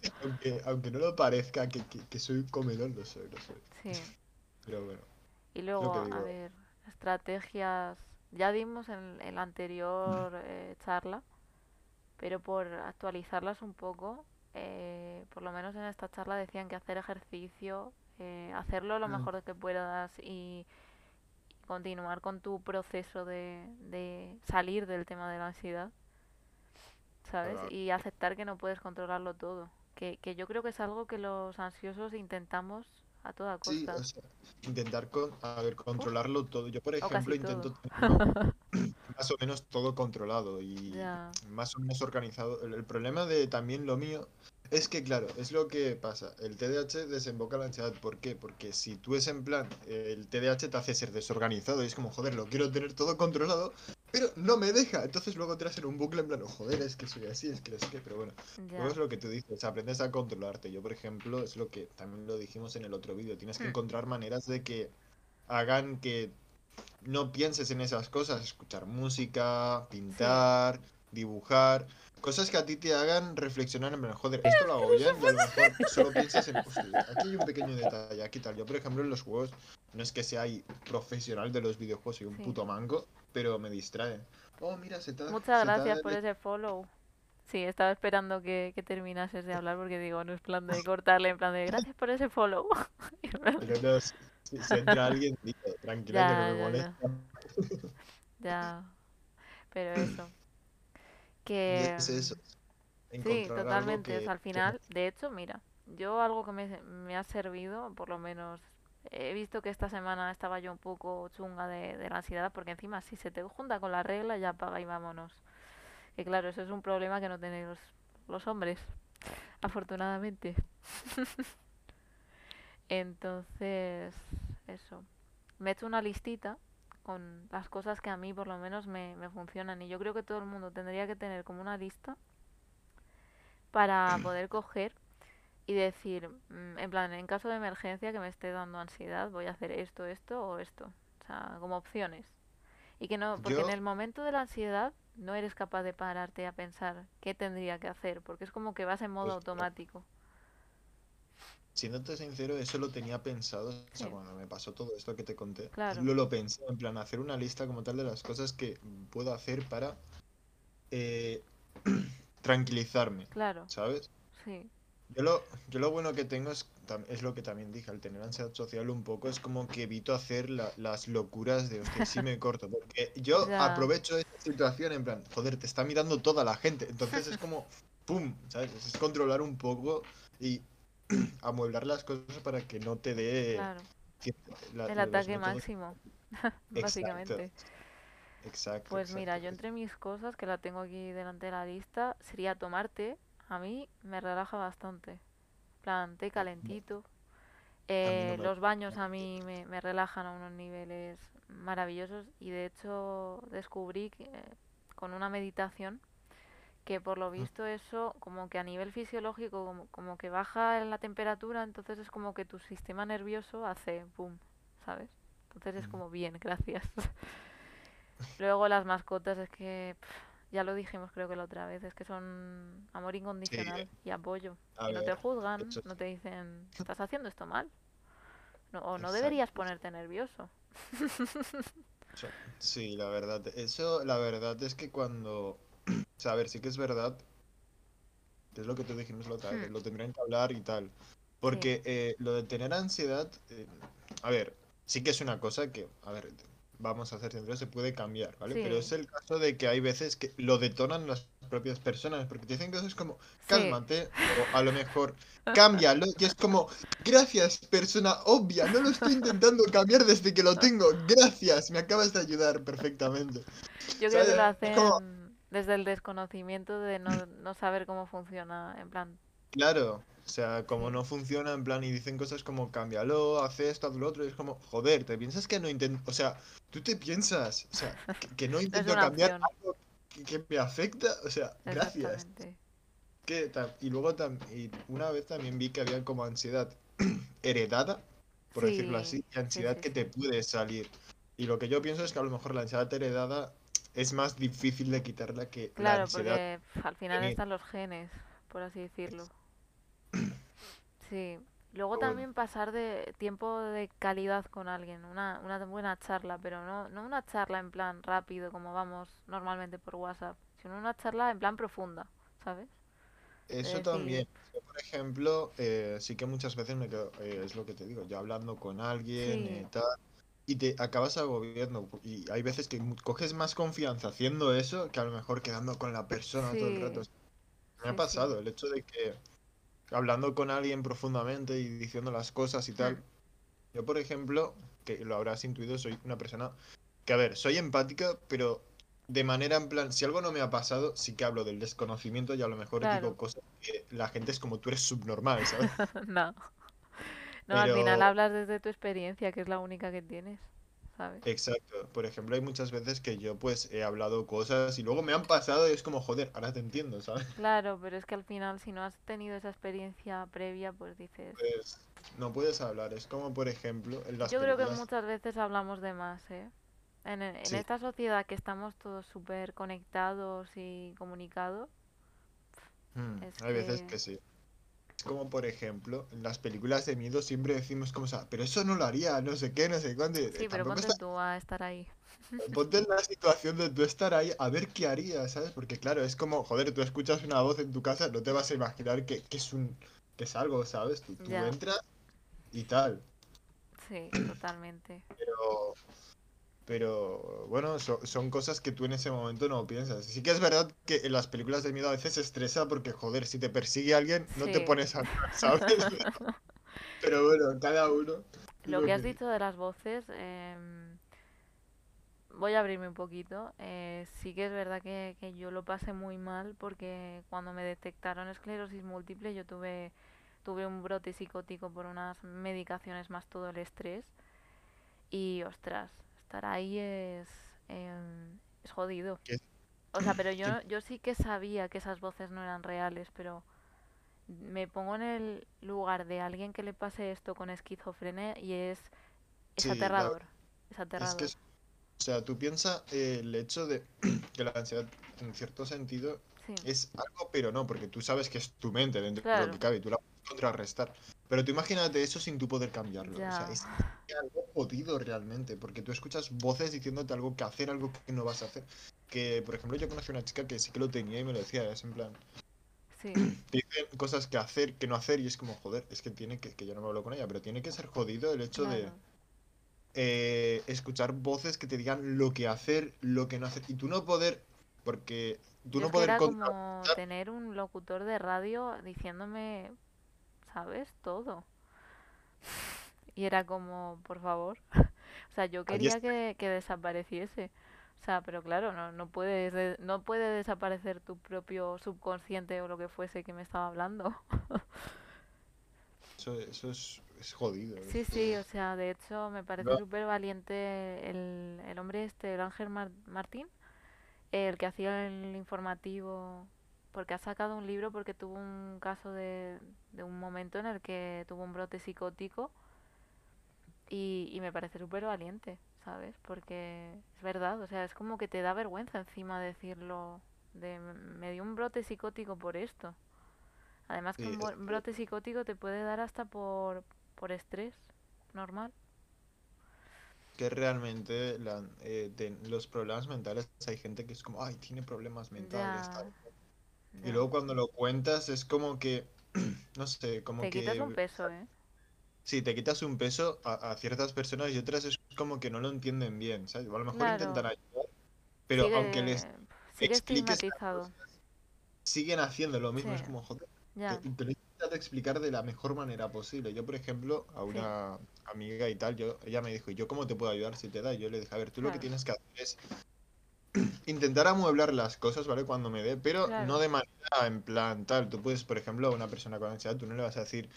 *laughs* aunque, aunque no lo parezca que, que, que soy comedor, lo soy, lo soy. Sí. Pero bueno, Y luego, a ver, estrategias. Ya dimos en, en la anterior eh, charla, pero por actualizarlas un poco, eh, por lo menos en esta charla decían que hacer ejercicio, eh, hacerlo lo Mm, mejor que puedas y, y continuar con tu proceso de, de salir del tema de la ansiedad, ¿sabes? Claro. Y aceptar que no puedes controlarlo todo. Que, que yo creo que es algo que los ansiosos intentamos a toda Sí, costa. o sea, intentar con, a ver, Uf, controlarlo todo. Yo, por ejemplo, intento *laughs* más o menos todo controlado y Ya, más o menos organizado. El, el problema de también lo mío es que, claro, es lo que pasa. El TDAH desemboca la ansiedad. ¿Por qué? Porque si tú es en plan, el TDAH te hace ser desorganizado y es como, joder, lo quiero tener todo controlado, pero no me deja. Entonces luego entras en un bucle en plan, "Oh, joder, es que soy así, es que es que, pero bueno. Luego es lo que tú dices, aprendes a controlarte. Yo, por ejemplo, es lo que también lo dijimos en el otro vídeo, tienes que Hmm, encontrar maneras de que hagan que no pienses en esas cosas, escuchar música, Sí. pintar, dibujar, cosas que a ti te hagan reflexionar en plan, joder, esto lo hago bien y a lo mejor solo piensas en, hostia, aquí hay un pequeño detalle, aquí tal. Yo, por ejemplo, en los juegos, no es que sea profesional de los videojuegos, soy un Sí. puto manco, pero me distraen. Oh, mira, se te ha, Muchas se te ha gracias por ese follow. Sí, estaba esperando que, que terminases de hablar porque digo, no es plan de cortarle, en plan de gracias por ese follow. *laughs* Pero no, si, entra alguien, digo, tranquila que no ya, me ya, ya, molesta. ya. Pero eso, que es mm, eso, sí, totalmente. Que, al final, de hecho, mira, yo algo que me, me ha servido, por lo menos, he visto que esta semana estaba yo un poco chunga de, de la ansiedad, porque encima si se te junta con la regla, ya paga y vámonos. Que claro, eso es un problema que no tenéis los, los hombres, afortunadamente. *laughs* Entonces, eso. Me he hecho una listita con las cosas que a mí por lo menos me, me funcionan. Y yo creo que todo el mundo tendría que tener como una lista para *clears throat* poder coger y decir, mm, en plan, en caso de emergencia que me esté dando ansiedad, voy a hacer esto, esto o esto. O sea, como opciones. Y que no, porque en el momento de la ansiedad no eres capaz de pararte a pensar qué tendría que hacer, porque es como que vas en modo pues, claro, automático. Siéndote sincero, eso lo tenía pensado, o sea, cuando me pasó todo esto que te conté, claro, lo, lo pensé, en plan, hacer una lista como tal de las cosas que puedo hacer para eh, *clears throat* tranquilizarme, claro, ¿sabes? sí, Yo lo, yo lo bueno que tengo es, es lo que también dije, al tener ansiedad social un poco, es como que evito hacer la- las locuras de, hostia, sí me *laughs* corto, porque yo ya, aprovecho esta situación en plan, joder, te está mirando toda la gente, entonces es *laughs* como, ¡pum! ¿Sabes? Es controlar un poco y amueblar las cosas para que no te dé claro. que- la- El ataque máximo, *laughs* básicamente. exacto, Pues mira, yo entre mis cosas, que la tengo aquí delante de la lista, sería tomar té. A mí me relaja bastante. En plan, té No, calentito. no Eh, me... los baños a mí me, me relajan a unos niveles maravillosos y de hecho descubrí que, eh, con una meditación que por lo visto eso como que a nivel fisiológico como, como que baja la temperatura, entonces es como que tu sistema nervioso hace boom, ¿sabes? Entonces es como bien, gracias. *laughs* Luego las mascotas es que ya lo dijimos creo que la otra vez, es que son amor Sí, incondicional y apoyo. Y no te juzgan, no te dicen, estás haciendo esto mal, No- o no Exacto. deberías ponerte nervioso. Sí, la verdad. Eso, la verdad es que cuando. O sea, a ver, sí que es verdad. Es lo que te dijimos la otra vez, Hmm. lo tendrían que hablar y tal. Porque eh, lo de tener ansiedad. eh, a ver, sí que es una cosa que. A ver, vamos a ser sinceros, se puede cambiar, ¿vale? Pero es el caso de que hay veces que lo detonan las propias personas. Porque te dicen cosas como, Sí. cálmate, o a lo mejor, *laughs* cámbialo. Y es como, gracias, persona obvia, no lo estoy intentando cambiar desde que lo tengo. Gracias, me acabas de ayudar perfectamente. Yo creo que lo hacen desde el desconocimiento de no, no saber cómo funciona, en plan, Claro, o sea, como no funciona en plan y dicen cosas como cámbialo, haz esto, haz lo otro, y es como, joder, ¿te piensas que no intento, o sea, tú te piensas, o sea, que, que no *laughs* intento cambiar opción. algo que, que me afecta, o sea, gracias. Que, y luego y una vez también vi que había como ansiedad *clears throat* heredada, por decirlo Sí, así, y ansiedad sí, que te puede salir. Y lo que yo pienso es que a lo mejor la ansiedad heredada es más difícil de quitarla que la Claro, ansiedad. porque al final venir. están los genes, por así decirlo. *clears throat* Sí. Luego Pero bueno. también pasar de tiempo de calidad con alguien, una, una buena charla, pero no, no una charla en plan rápido como vamos normalmente por WhatsApp, sino una charla en plan profunda, ¿sabes? Eso también. Yo, por ejemplo, eh, sí que muchas veces me quedo, eh, es lo que te digo, yo hablando con alguien, Sí. eh, tal, y te acabas agobiando. Y hay veces que coges más confianza haciendo eso que a lo mejor quedando con la persona todo el rato. Sí, Me ha sí, pasado sí. el hecho de que hablando con alguien profundamente y diciendo las cosas y tal. Mm. Yo, por ejemplo, que lo habrás intuido, soy una persona que, a ver, soy empática, pero de manera en plan, si algo no me ha pasado, sí que hablo del desconocimiento y a lo mejor Claro. digo cosas que la gente es como tú eres subnormal, ¿sabes? *laughs* No. No, al final hablas desde tu experiencia, que es la única que tienes, ¿sabes? exacto. Por ejemplo, hay muchas veces que yo pues he hablado cosas y luego me han pasado y es como, joder, ahora te entiendo, ¿sabes? Claro, pero es que al final si no has tenido esa experiencia previa, pues dices... Pues no puedes hablar. Es como, por ejemplo, en las Yo creo que muchas veces hablamos de más, ¿eh? En, en Sí. esta sociedad que estamos todos súper conectados y comunicados, Mm, es hay veces que sí. Como, por ejemplo, en las películas de miedo siempre decimos como, pero eso no lo haría, no sé qué, no sé cuándo. Sí, pero ponte está... tú a estar ahí. *laughs* Ponte en la situación de tú estar ahí a ver qué harías, ¿sabes? Porque claro, es como, joder, tú escuchas una voz en tu casa, no te vas a imaginar que, que es un, que es algo, ¿sabes? Tú, tú entras y tal. sí, totalmente. Pero, pero bueno, so- son cosas que tú en ese momento no piensas. Sí que es verdad que en las películas de miedo a veces estresa porque, joder, si te persigue alguien, no te pones a hablar, ¿sabes? *laughs* Pero bueno, cada uno. Lo que has dicho de las voces, em, voy a abrirme un poquito. eh, sí que es verdad que, que yo lo pasé muy mal porque cuando me detectaron esclerosis múltiple yo tuve, tuve un brote psicótico por unas medicaciones más todo el estrés y ostras, estar ahí es, em, es jodido. que- O sea, pero *clears throat* yo, yo sí que sabía que esas voces no eran reales, pero me pongo en el lugar de alguien que le pase esto con esquizofrenia y es, es Sí, aterrador. Es es aterrador. que, es- o sea, tú piensas el hecho de *clears throat* que la ansiedad, en cierto sentido, Sí, es algo, pero no, porque tú sabes que es tu mente dentro de lo que cabe y tú la contrarrestar. Pero tú imagínate eso sin tú poder cambiarlo. O sea, es algo jodido realmente, porque tú escuchas voces diciéndote algo que hacer, algo que no vas a hacer. Que, por ejemplo, yo conocí a una chica que sí que lo tenía y me lo decía, es en plan, Sí, *clears throat* te dicen cosas que hacer, que no hacer, y es como, joder, es que tiene que, que yo no me hablo con ella, pero tiene que ser jodido el hecho de eh, escuchar voces que te digan lo que hacer, lo que no hacer, y tú no poder, porque tú Yo no poder era como tener un locutor de radio diciéndome, ¿sabes? Todo. Y era como, por favor. *laughs* O sea, yo quería que, que desapareciese. O sea, pero claro, no, no puedes de- no puede desaparecer tu propio subconsciente o lo que fuese que me estaba hablando. Eso, eso es, es jodido. Sí, sí, o sea, de hecho me parece No, súper valiente el, el hombre este, el Ángel Mar- Martín, el que hacía el informativo, porque ha sacado un libro porque tuvo un caso de, de un momento en el que tuvo un brote psicótico y, y me parece súper valiente, ¿sabes? Porque es verdad, o sea, es como que te da vergüenza encima decirlo, de "Me- dio un brote psicótico por esto. Además que un es bo- que- brote psicótico te puede dar hasta por, por estrés. normal. Que realmente la- eh, de los problemas mentales hay gente que es como, ay, tiene problemas mentales, tal. Y luego cuando lo cuentas es como que, *clears throat* no sé, como Te quitas que un peso, ¿eh? sí, te quitas un peso a, a ciertas personas y otras es como que no lo entienden bien, ¿sabes? A lo mejor Claro. intentan ayudar, pero aunque les Sigue, expliques cosas, siguen haciendo lo mismo. Es como, joder, Ya, te, te lo explicar de la mejor manera posible. Yo, por ejemplo, a sí, una amiga y tal, yo, ella me dijo, ¿y yo cómo te puedo ayudar si te da? Y yo le dije, a ver, tú lo que tienes que hacer es intentar amueblar las cosas, ¿vale? Cuando me dé, pero no de manera en plan tal. Tú puedes, por ejemplo, a una persona con ansiedad, tú no le vas a decir,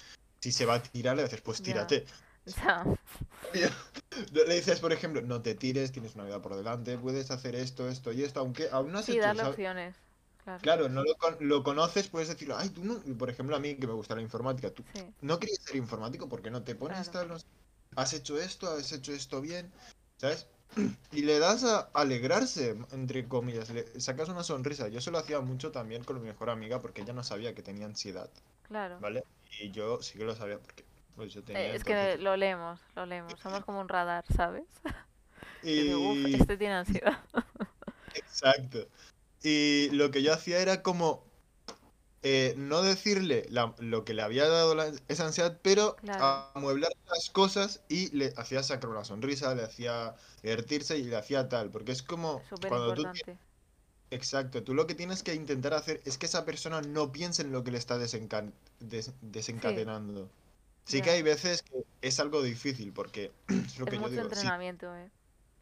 si se va a tirar, le dices, pues tírate. *laughs* *laughs* Le dices, por ejemplo, no te tires, tienes una vida por delante, puedes hacer esto, esto y esto, aunque aún no has sí, hecho, darle ¿sabes? opciones. Claro, Claro, no lo, con- lo conoces, puedes decirlo, ay, tú no, por ejemplo, a mí que me gusta la informática, tú sí, no querías ser informático porque no te pones claro. tal, no sé, has hecho esto, has hecho esto bien, ¿sabes? *clears throat* Y le das a alegrarse, entre comillas, le sacas una sonrisa. Yo se lo hacía mucho también con mi mejor amiga porque ella no sabía que tenía ansiedad, Claro. ¿vale? Y yo sí que lo sabía porque pues yo Eh, tenía es que lo leemos, lo leemos. Somos como un radar, ¿sabes? *laughs* Y digo, uff, Y este tiene ansiedad. *laughs* exacto. Y lo que yo hacía era como eh, no decirle la- lo que le había dado la- esa ansiedad, pero Claro, amueblar las cosas y le hacía sacar una sonrisa, le hacía divertirse y le hacía tal, porque es como súper cuando tú... Exacto, tú lo que tienes que intentar hacer es que esa persona no piense en lo que le está desencan- des- Sí, desencadenando. Sí que hay veces que es algo difícil, porque *clears throat* es lo Es que yo mucho digo, sí, entrenamiento, ¿eh?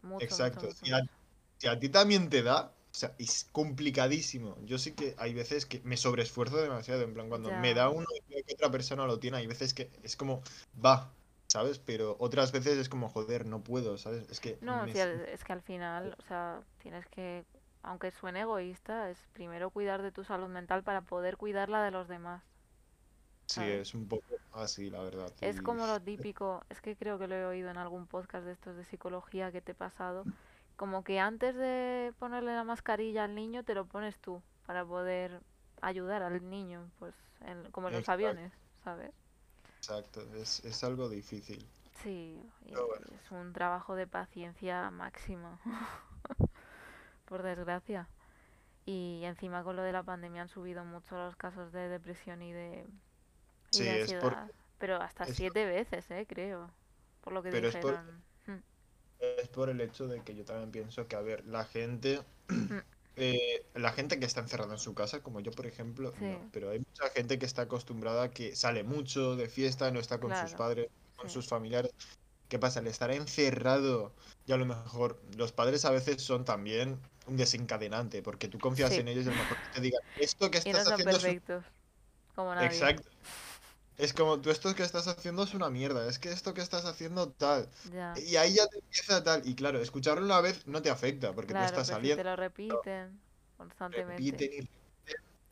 Mucho, exacto, mucho, si a, mucho. si a ti también te da, o sea, es complicadísimo. Yo sí que hay veces que me sobreesfuerzo demasiado, en plan, cuando me da uno y veo que otra persona lo tiene, hay veces que es como, va, ¿sabes? Pero otras veces es como, joder, no puedo, ¿sabes? Es que No, me... es que al final, o sea, tienes que, aunque suene egoísta, es primero cuidar de tu salud mental para poder cuidar la de los demás, Sí, es un poco así, la verdad. Es Y como lo típico, es que creo que lo he oído en algún podcast de estos de psicología que te he pasado, como que antes de ponerle la mascarilla al niño te lo pones tú para poder ayudar al niño, pues en- como en los aviones, ¿sabes? exacto, es, es algo difícil. Sí, bueno, es un trabajo de paciencia máxima, *laughs* por desgracia. Y encima con lo de la pandemia han subido mucho los casos de depresión y de, y sí, de es por, ansiedad, pero hasta es, siete veces, ¿eh? Creo, por lo que pero dijeron. Es por el hecho de que yo también pienso que, a ver, la gente, *clears throat* eh, la gente que está encerrada en su casa, como yo, por ejemplo, Sí, no, pero hay mucha gente que está acostumbrada a que sale mucho de fiesta, no está con sus padres, con sí. sus familiares. ¿Qué pasa? El estar encerrado, y a lo mejor los padres a veces son también un desencadenante, porque tú confías Sí, en ellos y a lo mejor te digan, esto que y no estás son haciendo como nadie. Exacto. Es como, tú esto que estás haciendo es una mierda, es que esto que estás haciendo tal. Ya, Y ahí ya te empieza tal. Y claro, escucharlo una vez no te afecta, porque claro, estás pero si saliendo, te lo repiten constantemente. repiten y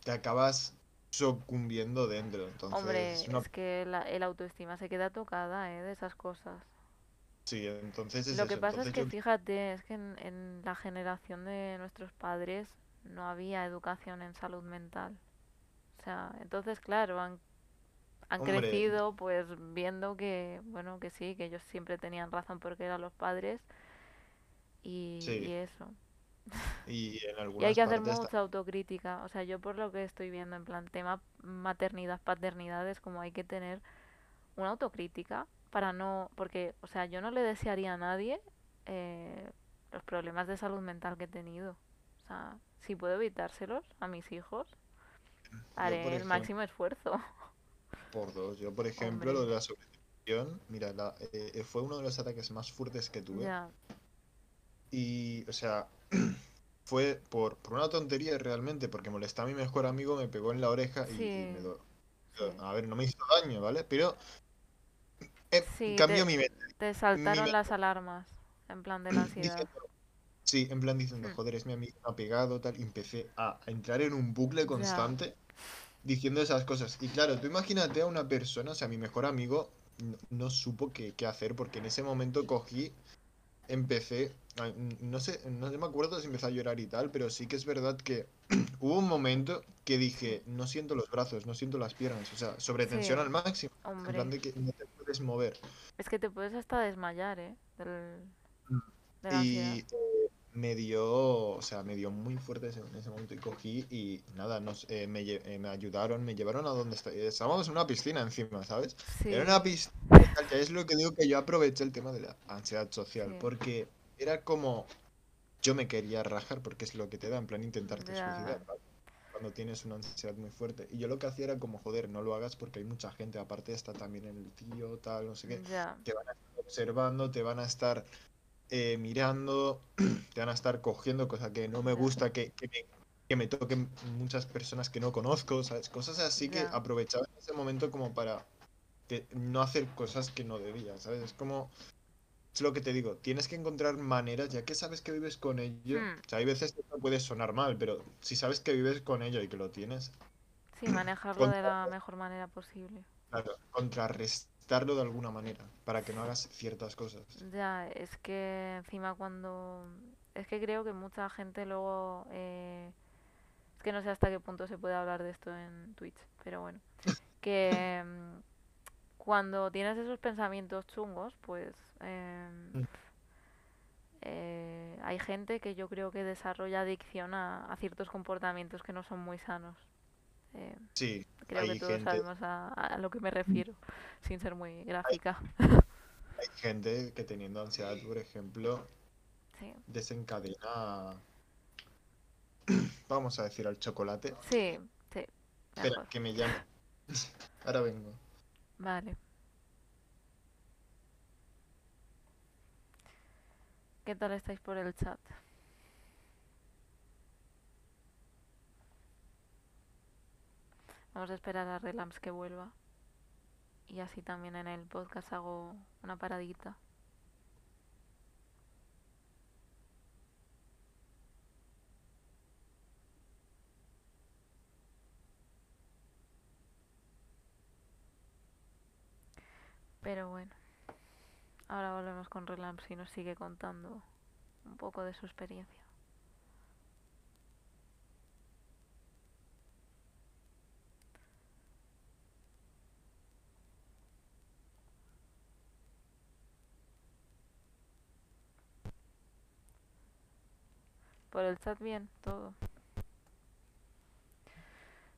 te acabas sucumbiendo dentro. Entonces, Hombre, es una... es que la, el autoestima se queda tocada, ¿eh? De esas cosas. Sí, entonces es Lo que eso. pasa es que yo... fíjate, es que en, en la generación de nuestros padres no había educación en salud mental. O sea, entonces, claro, han, han Hombre, crecido pues viendo que, bueno, que sí, que ellos siempre tenían razón porque eran los padres y, y eso. *laughs* Y en Y hay que hacer mucha autocrítica. O sea, yo por lo que estoy viendo en plan tema maternidad, paternidad, es como hay que tener una autocrítica para no, porque, o sea, yo no le desearía a nadie eh, los problemas de salud mental que he tenido. O sea, si puedo evitárselos a mis hijos, haré el máximo esfuerzo. *laughs* por dos. Yo, por ejemplo, lo de la sobretensión, mira, la- eh, fue uno de los ataques más fuertes que tuve. Y, o sea, *clears throat* fue por, por una tontería realmente, porque molesté a mi mejor amigo, me pegó en la oreja y, y me do- sí. A ver, no me hizo daño, ¿vale? Pero eh, Sí, cambió te, mi mente. te Mi saltaron mente las alarmas en plan de la *clears throat* ansiedad. diciendo, sí, en plan diciendo, Hmm, joder, es mi amigo, me ha pegado, tal. Y empecé a, a entrar en un bucle constante diciendo esas cosas. Y claro, tú imagínate a una persona, o sea, mi mejor amigo no, no supo qué, qué hacer, porque en ese momento cogí empecé, no sé, no me acuerdo si empecé a llorar y tal, pero sí que es verdad que *clears throat* hubo un momento que dije, no siento los brazos, no siento las piernas, o sea, sobretensión sí, al máximo, en plan hombre, de que no te puedes mover. Es que te puedes hasta desmayar, ¿eh? Del, de la ansiedad. Y me dio, o sea, me dio muy fuerte ese- en ese momento y cogí y nada, nos, eh, me, eh, me ayudaron, me llevaron a donde está- estábamos en una piscina encima, ¿sabes? Era una piscina, que es lo que digo que yo aproveché el tema de la ansiedad social, sí. porque era como, yo me quería rajar porque es lo que te da, en plan intentarte suicidar, ¿vale? Cuando tienes una ansiedad muy fuerte. Y yo lo que hacía era como, joder, no lo hagas porque hay mucha gente, aparte está también el tío, tal, no sé qué, Ya. te van a estar observando, te van a estar eh, mirando, *clears throat* te van a estar cogiendo, cosa que no me gusta que, que me, que me toquen muchas personas que no conozco, ¿sabes? Cosas así que Ya. aprovechaba ese momento como para no hacer cosas que no debía, ¿sabes? Es como, es lo que te digo, tienes que encontrar maneras, ya que sabes que vives con ello, Hmm. o sea, hay veces que no puede sonar mal, pero si sabes que vives con ello y que lo tienes, Sí, manejarlo de la mejor manera posible. claro, contrarrestarlo de alguna manera, para que no hagas ciertas cosas. Ya, es que encima cuando... Es que creo que mucha gente luego... eh, Es que no sé hasta qué punto se puede hablar de esto en Twitch, pero bueno. *laughs* Que mm, cuando tienes esos pensamientos chungos, pues... em, Mm. eh, hay gente que yo creo que desarrolla adicción a, a ciertos comportamientos que no son muy sanos. Eh, Sí, creo que todos gente, sabemos a, a lo que me refiero, sin ser muy gráfica. hay gente que teniendo ansiedad, por ejemplo, Sí, desencadena, *clears throat* vamos a decir, al chocolate. sí, sí, Espera, que me llame. *laughs* Ahora vengo. Vale. ¿Qué tal estáis por el chat? Vamos a esperar a Relams que vuelva. Y así también en el podcast hago una paradita. Pero bueno, ahora volvemos con Relams y nos sigue contando un poco de su experiencia. Por el chat bien, todo.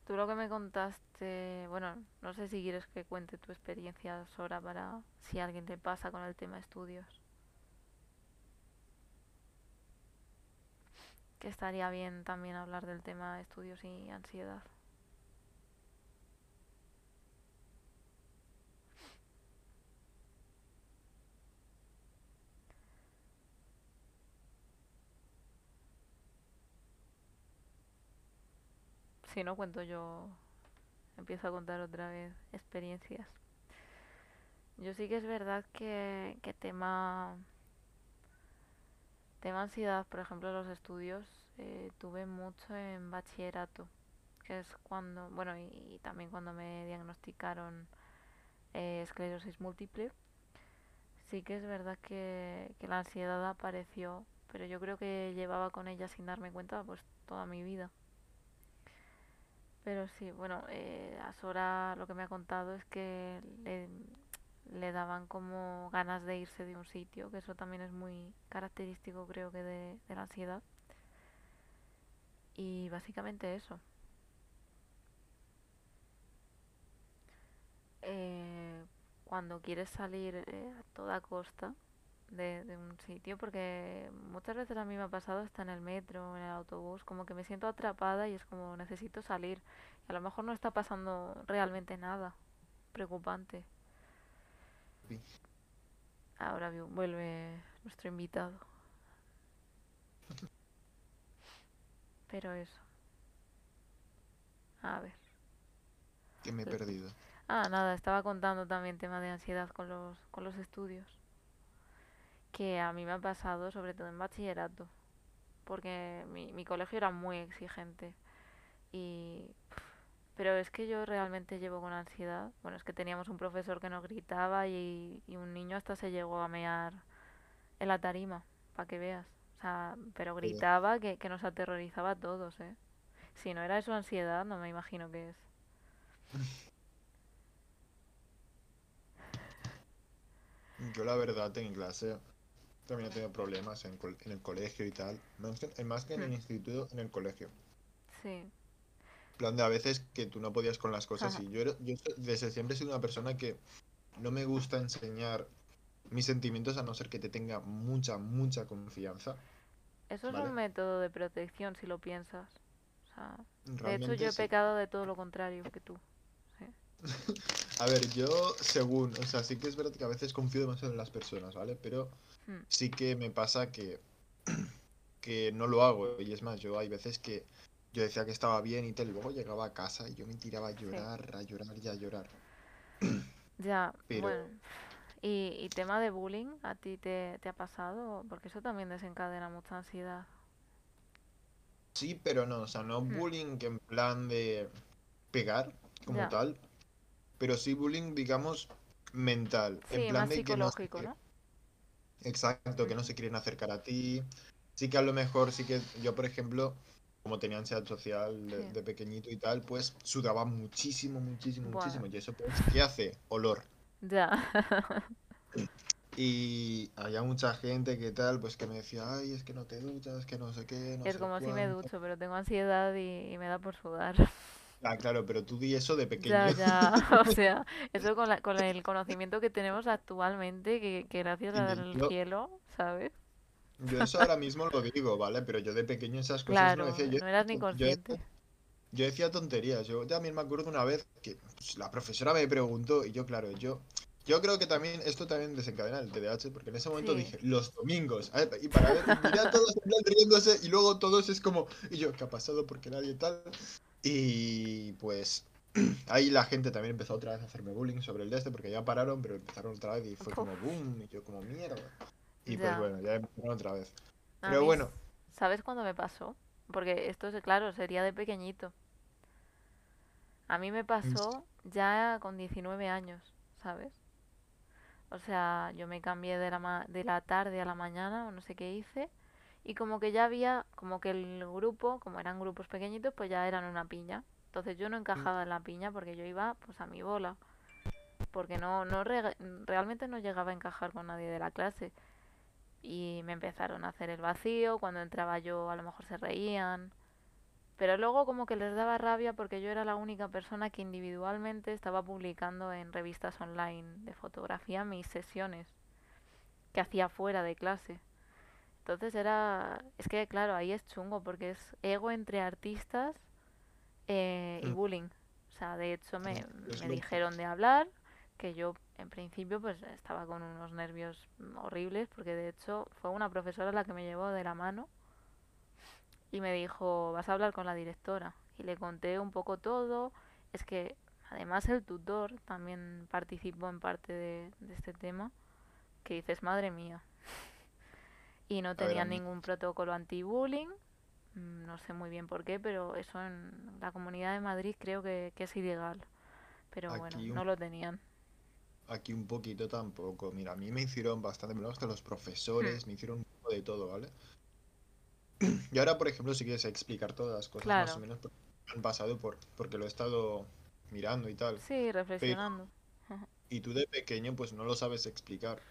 Tú lo que me contaste, bueno, no sé si quieres que cuente tu experiencia, Sora, para si alguien le pasa con el tema estudios. Que estaría bien también hablar del tema estudios y ansiedad. Si no, cuento yo, empiezo a contar otra vez experiencias. Yo sí que es verdad que, que tema, tema ansiedad, por ejemplo, los estudios, eh, tuve mucho en bachillerato, que es cuando, bueno, y, también cuando me diagnosticaron eh, esclerosis múltiple, sí que es verdad que, que la ansiedad apareció, pero yo creo que llevaba con ella sin darme cuenta pues toda mi vida. Pero sí, bueno, eh, a Sora lo que me ha contado es que le, daban como ganas de irse de un sitio, que eso también es muy característico creo que de, de la ansiedad. Y básicamente eso. Eh, cuando quieres salir eh, a toda costa de, de un sitio, porque muchas veces a mí me ha pasado hasta en el metro, en el autobús, como que me siento atrapada y es como necesito salir. Y a lo mejor no está pasando realmente nada preocupante. Sí. Ahora vuelve nuestro invitado. Pero eso. A ver. Que me he perdido. Ah, nada, estaba contando también tema de ansiedad con los, con los estudios. Que a mí me ha pasado, sobre todo en bachillerato. Porque mi, mi colegio era muy exigente. Y... Pero es que yo realmente llevo con ansiedad. Bueno, es que teníamos un profesor que nos gritaba y, y un niño hasta se llegó a mear en la tarima, para que veas. O sea, pero gritaba que, que nos aterrorizaba a todos, ¿eh? Si no era eso ansiedad, no me imagino qué es. *laughs* yo la verdad en clase también he tenido problemas en, en el colegio y tal. Más que, más que en el Mm. instituto, en el colegio. Sí, plan de a veces que tú no podías con las cosas Ajá. y yo, desde siempre he sido una persona que no me gusta enseñar mis sentimientos a no ser que te tenga mucha, mucha confianza. eso es un método de protección si lo piensas. O sea, de hecho yo he sí. pecado de todo lo contrario que tú. *laughs* A ver, yo según, o sea, sí que es verdad que a veces confío demasiado en las personas, ¿vale? Pero Hmm. sí que me pasa que, *clears throat* que no lo hago. Y es más, yo hay veces que yo decía que estaba bien y tal, y luego llegaba a casa y yo me tiraba a llorar, a llorar y a llorar. *clears throat* Ya, Pero- bueno. ¿Y, y tema de bullying, a ti te, te ha pasado? Porque eso también desencadena mucha ansiedad. Sí, pero no, o sea, no Hmm. bullying en plan de pegar como Ya. tal, pero sí bullying, digamos, mental. En plan más de no psicológico, que- ¿no? Exacto, que no se quieren acercar a ti. Sí que a lo mejor, sí que yo, por ejemplo, como tenía ansiedad social de, Sí. de pequeñito y tal, pues sudaba muchísimo, muchísimo, muchísimo. Y eso, pues, ¿qué hace? Olor. Ya. Y había mucha gente que tal, pues que me decía, ay, es que no te duchas, que no sé qué, no Es sé como si me cuánto". ducho, pero tengo ansiedad y, y me da por sudar. Ah, claro, pero tú di eso de pequeño. Ya, ya. *laughs* O *laughs* sea, eso con, la- con el conocimiento que tenemos actualmente, que, que gracias al yo- cielo, ¿sabes? Yo eso ahora mismo lo digo, ¿vale? Pero yo de pequeño esas cosas no decía. Yo, no eras ni consciente. Yo decía tonterías. Yo también me acuerdo una vez que pues, la profesora me preguntó y yo, claro, yo, yo creo que también esto también desencadena el TDAH porque en ese momento Sí. dije los domingos a ver, y para ver, y miré a todos plan riéndose y luego todos es como y yo, ¿qué ha pasado? Porque nadie tal. Y pues *clears throat* ahí la gente también empezó otra vez a hacerme bullying sobre el de este porque ya pararon, pero empezaron otra vez y fue como boom y yo como mierda. Y Ya. pues bueno, ya empezaron otra vez. A Pero mí, bueno, ¿sabes cuándo me pasó? Porque esto es, claro, sería de pequeñito. A mí me pasó ya con 19 años, ¿sabes? O sea, yo me cambié de la, ma- de la tarde a la mañana o no sé qué hice. Y como que ya había, como que el grupo, como eran grupos pequeñitos, pues ya eran una piña. Entonces yo no encajaba en la piña porque yo iba pues a mi bola. Porque no, no realmente no llegaba a encajar con nadie de la clase. Y me empezaron a hacer el vacío, cuando entraba yo a lo mejor se reían. Pero luego como que les daba rabia porque yo era la única persona que individualmente estaba publicando en revistas online de fotografía mis sesiones que hacía fuera de clase. Entonces era... Es que claro, ahí es chungo porque es ego entre artistas eh, y Mm. bullying. O sea, de hecho me, me dijeron de hablar, que yo en principio pues estaba con unos nervios horribles porque de hecho fue una profesora la que me llevó de la mano y me dijo, vas a hablar con la directora. Y le conté un poco todo. Es que además el tutor también participó en parte de, de este tema, que dices, madre mía. Y no tenían ningún protocolo anti-bullying. mm, No sé muy bien por qué, pero eso en la Comunidad de Madrid creo que, que es ilegal. Pero bueno, un- no lo tenían. Aquí un poquito tampoco. Mira, a mí me hicieron bastante, me lo hasta los profesores, Hmm. me hicieron un poco de todo, ¿vale? *clears throat* Y ahora, por ejemplo, si quieres explicar todas las cosas más Claro. o menos han pasado por, porque lo he estado mirando y tal. Sí, reflexionando. Y tú de pequeño, pues no lo sabes explicar.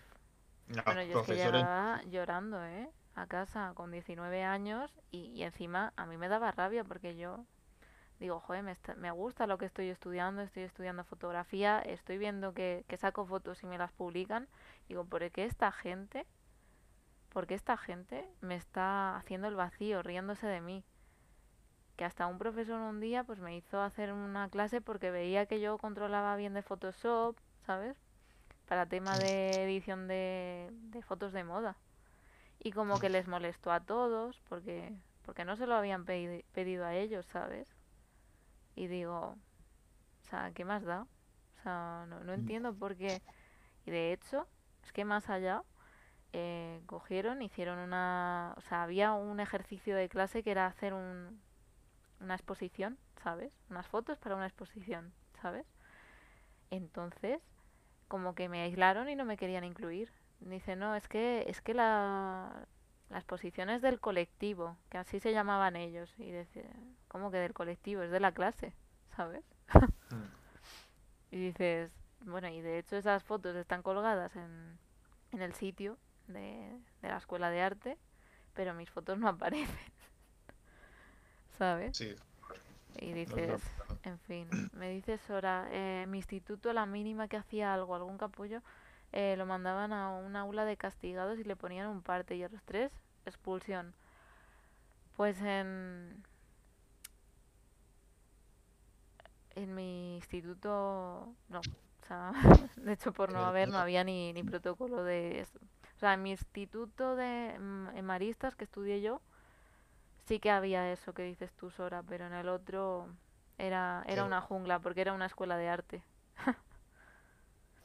Bueno, yo es que profesores, llegaba llorando, ¿eh? A casa con 19 años y, y encima a mí me daba rabia porque yo digo, joder, me, está- me gusta lo que estoy estudiando, estoy estudiando fotografía, estoy viendo que, que saco fotos y me las publican. Digo, ¿por qué esta gente, por qué esta gente me está haciendo el vacío, riéndose de mí? Que hasta un profesor un día pues me hizo hacer una clase porque veía que yo controlaba bien de Photoshop, ¿sabes? Para tema de edición de, de fotos de moda. Y como que les molestó a todos porque, porque no se lo habían pedi- pedido a ellos, ¿sabes? Y digo, o sea, ¿qué más da? O sea, no, no entiendo por qué. Y de hecho, es que más allá, eh, cogieron, hicieron una... O sea, había un ejercicio de clase que era hacer un, una exposición, ¿sabes? Unas fotos para una exposición, ¿sabes? Entonces, como que me aislaron y no me querían incluir. Dice, no, es que, es que la, la exposición es del colectivo, que así se llamaban ellos. Y decía, ¿cómo que del colectivo? Es de la clase, ¿sabes? Mm. *laughs* Y dices, bueno, y de hecho esas fotos están colgadas en, en el sitio de, de la escuela de arte, pero mis fotos no aparecen. *laughs* ¿Sabes? Sí, Y no, dices, no, en fin, me dices Sora, eh, mi instituto la mínima que hacía algo, algún capullo, eh, lo mandaban a un aula de castigados y le ponían un parte y a los tres expulsión. Pues en, en mi instituto no. O sea, *laughs* de hecho por no haber no había ni, ni protocolo de eso. O sea, en mi instituto de en Maristas que estudié yo, sí que había eso que dices tú, Sora, pero en el otro era, era que una jungla porque era una escuela de arte. *laughs*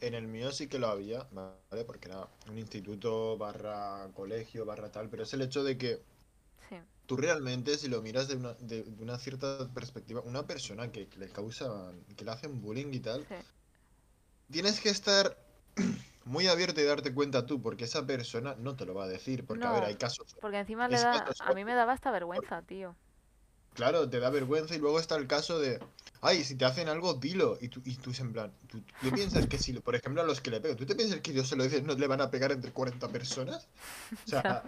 en el mío sí que lo había, ¿vale? Porque era un instituto barra colegio, barra tal, pero es el hecho de que Sí, tú realmente, si lo miras de una, de, de una cierta perspectiva, una persona que le causa, que le hacen bullying y tal, sí, tienes que estar *clears throat* muy abierto y darte cuenta tú, porque esa persona no te lo va a decir, porque a ver, hay casos, porque encima le da, casos a mí me daba hasta vergüenza, tío. Claro, te da vergüenza y luego está el caso de, ay, si te hacen algo, dilo. Y tú, y tú en plan, ¿tú, tú piensas que si, por ejemplo, a los que le pegan, ¿tú te piensas que Dios se lo dice, no le van a pegar entre 40 personas? O sea,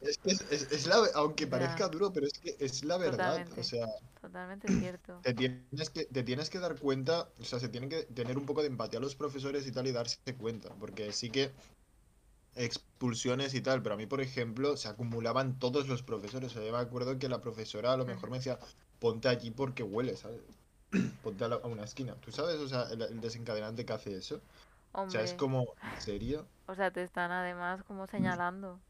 es que es, es- es la, aunque parezca ya, duro, pero es que es la verdad. O sea, totalmente cierto. te tienes que, te tienes que dar cuenta, o sea, se tienen que tener un poco de empatía a los profesores y tal y darse cuenta, porque sí que expulsiones y tal, pero a mí, por ejemplo, se acumulaban todos los profesores. O sea, yo me acuerdo que la profesora a lo mejor me decía, ponte allí porque huele, ¿sabes? *clears throat* Ponte a, la- a una esquina. ¿Tú sabes? O sea, el, el desencadenante que hace eso. O sea, es como, ¿en serio? o sea, te están además como señalando.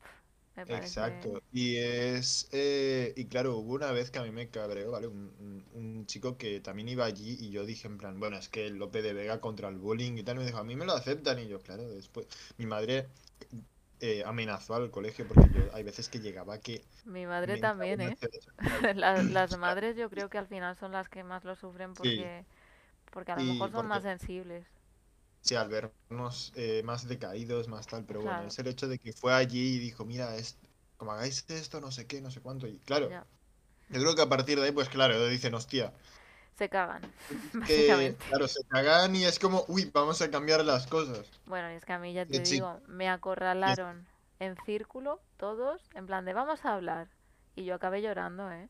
Me parece, Exacto. Y es. eh, y claro, hubo una vez que a mí me cabreó, ¿vale? Un, un- un chico que también iba allí y yo dije en plan, bueno, es que el Lope de Vega contra el bullying y tal. Me dijo, a mí me lo aceptan. Y yo, claro, después. Mi madre eh, amenazó al colegio porque yo hay veces que llegaba que mi madre también, ¿eh? *laughs* Las, *laughs* madres yo creo que al final son las que más lo sufren sí. porque, porque a lo Y mejor son más sensibles. Sí, al vernos eh, más decaídos, más tal, pero bueno, es el hecho de que fue allí y dijo, mira, es, como hagáis esto, no sé qué, no sé cuánto, y claro, ya. yo creo que a partir de ahí, pues claro, dicen, hostia, Se cagan, *laughs* que, claro, se cagan y es como, uy, vamos a cambiar las cosas. Bueno, y es que a mí ya te digo, me acorralaron en círculo todos, en plan de vamos a hablar. Y yo acabé llorando, ¿eh?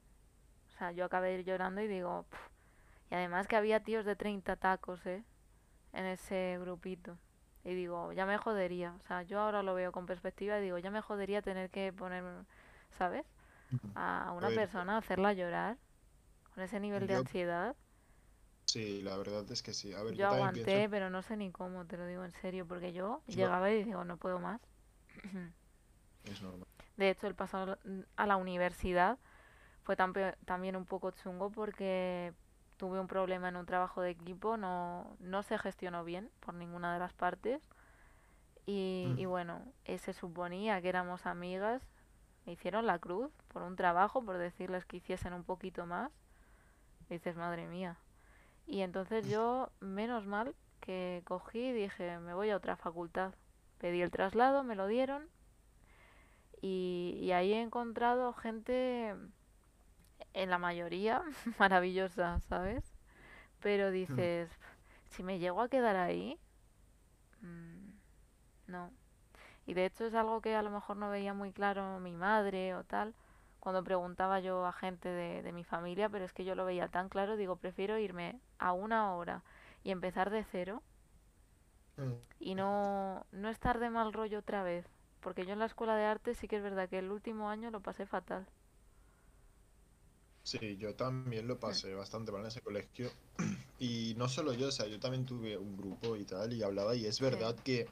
O sea, yo acabé llorando y digo. Y además que había tíos de 30 tacos, ¿eh? En ese grupito. Y digo, ya me jodería. O sea, yo ahora lo veo con perspectiva y digo, ya me jodería tener que poner, ¿sabes? A una persona, hacerla llorar con ese nivel de yo, ansiedad. sí, la verdad es que sí, a ver, Yo yo también pienso, aguanté, pero no sé ni cómo, te lo digo en serio, porque yo yo, llegaba y digo, no puedo más. es normal. *clears throat* De hecho, el paso a la universidad fue también un poco chungo porque tuve un problema en un trabajo de equipo, no, no se gestionó bien por ninguna de las partes y, y Mm, bueno, eh, se suponía que éramos amigas, me hicieron la cruz por un trabajo, por decirles que hiciesen un poquito más, y dices, madre mía. Y entonces yo, menos mal, que cogí y dije, me voy a otra facultad. Pedí el traslado, me lo dieron y, y ahí he encontrado gente, en la mayoría, *laughs* maravillosa, ¿sabes? Pero mm, dices, si me llego a quedar ahí, mm, no. Y de hecho es algo que a lo mejor no veía muy claro mi madre o tal, cuando preguntaba yo a gente de, de mi familia, pero es que yo lo veía tan claro, digo, prefiero irme a una hora y empezar de cero mm. y no, no estar de mal rollo otra vez. Porque yo en la escuela de arte sí que es verdad que el último año lo pasé fatal. Sí, yo también lo Mm, pasé bastante mal en ese colegio. *clears throat* Y no solo yo, o sea, yo también tuve un grupo y tal, y hablaba, y es Sí, verdad que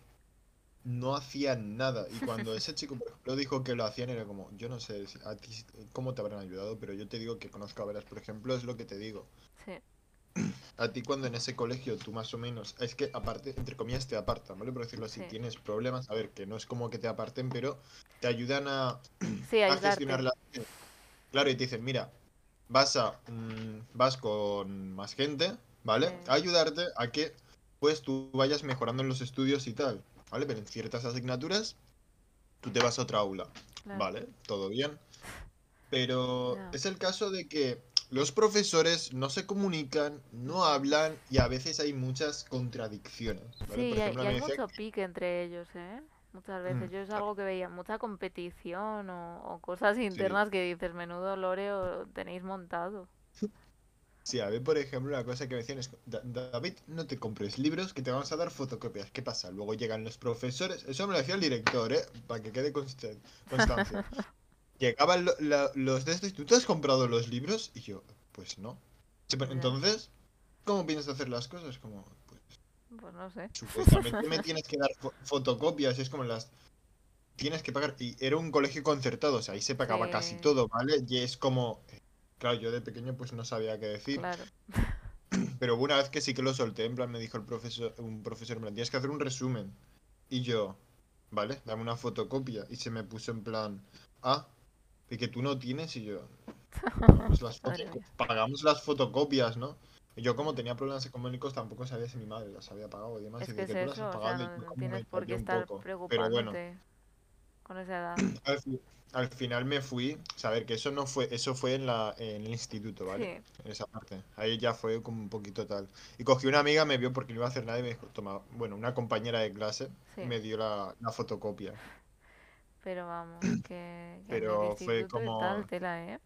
no hacían nada. Y cuando ese chico, por ejemplo, dijo que lo hacían, era como, yo no sé si- a ti cómo te habrán ayudado, pero yo te digo que conozco a veras, por ejemplo, es lo que te digo. sí, A ti cuando en ese colegio tú más o menos, es que aparte, entre comillas, te apartan, ¿vale? Por decirlo así, sí. tienes problemas, a ver, que no es como que te aparten, pero te ayudan a, *clears throat* Sí, a gestionar la... Claro, y te dicen, mira, vas a, mm, vas con más gente, ¿vale? Sí, A ayudarte a que, pues, tú vayas mejorando en los estudios y tal, ¿vale? Pero en ciertas asignaturas, tú te vas a otra aula, claro. ¿vale? Todo bien. Pero es el caso de que los profesores no se comunican, no hablan y a veces hay muchas contradicciones, ¿vale? Sí, Por hay, ejemplo, y me hay decía mucho pique entre ellos, ¿eh? Muchas veces. Mm, Yo es algo que veía, mucha competición o, o cosas Sí. internas que dices, menudo loreo tenéis montado. Sí, a ver, por ejemplo, una cosa que me decían es, "Da- David, no te compres libros que te vamos a dar fotocopias. ¿Qué pasa? Luego llegan los profesores, eso me lo decía el director, ¿eh? Para que quede consta- constancia. *laughs* Llegaban lo- la- los de estos, ¿tú te has comprado los libros? Y yo, pues no. Entonces, ¿cómo piensas hacer las cosas? Como, pues, pues no sé. supuestamente me *laughs* tienes que dar fo- fotocopias, es como las... Tienes que pagar, y era un colegio concertado, o sea, ahí se pagaba casi todo, ¿vale? Y es como, eh, claro, yo de pequeño pues no sabía qué decir. claro. *clears throat* Pero una vez que sí que lo solté, en plan me dijo el profesor, un profesor, en plan, tienes que hacer un resumen. Y yo, vale, dame una fotocopia. Y se me puso en plan, ah, y que tú no tienes, y yo, pagamos las, *laughs* pagamos fotocopias, ¿no? Y yo como tenía problemas económicos tampoco sabía si mi madre las había pagado y demás. Es Y que que tú las eso, has o sea, pagado, no, tienes por qué estar poco. Pero bueno, preocupándote con esa edad. *clears throat* al, fi- al final me fui, saber que eso no fue, eso fue en la, en el instituto, ¿vale? Sí, en esa parte. Ahí ya fue como un poquito tal. Y cogí una amiga, me vio porque no iba a hacer nada y me dijo, toma, bueno, una compañera de clase sí. me dio la, la fotocopia. Pero vamos, *clears throat* que, que en el Pero fue y tal, como, tela, ¿eh?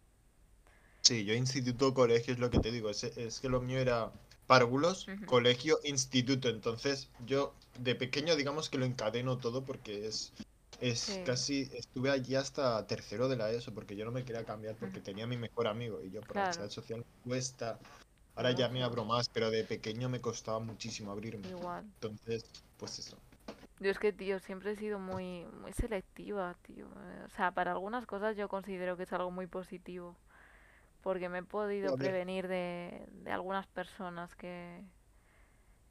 sí, yo instituto, colegio es lo que te digo, es, es que lo mío era párvulos, colegio, instituto. Entonces yo de pequeño digamos que lo encadeno todo porque es, es Sí, casi, estuve allí hasta tercero de la ESO porque yo no me quería cambiar porque tenía a mi mejor amigo y yo por claro, ansiedad social me cuesta. Ahora ya me abro más, pero de pequeño me costaba muchísimo abrirme. igual. Entonces, pues eso. Yo es que, tío, siempre he sido muy, muy selectiva, tío. O sea, para algunas cosas yo considero que es algo muy positivo, porque me he podido prevenir de, de algunas personas que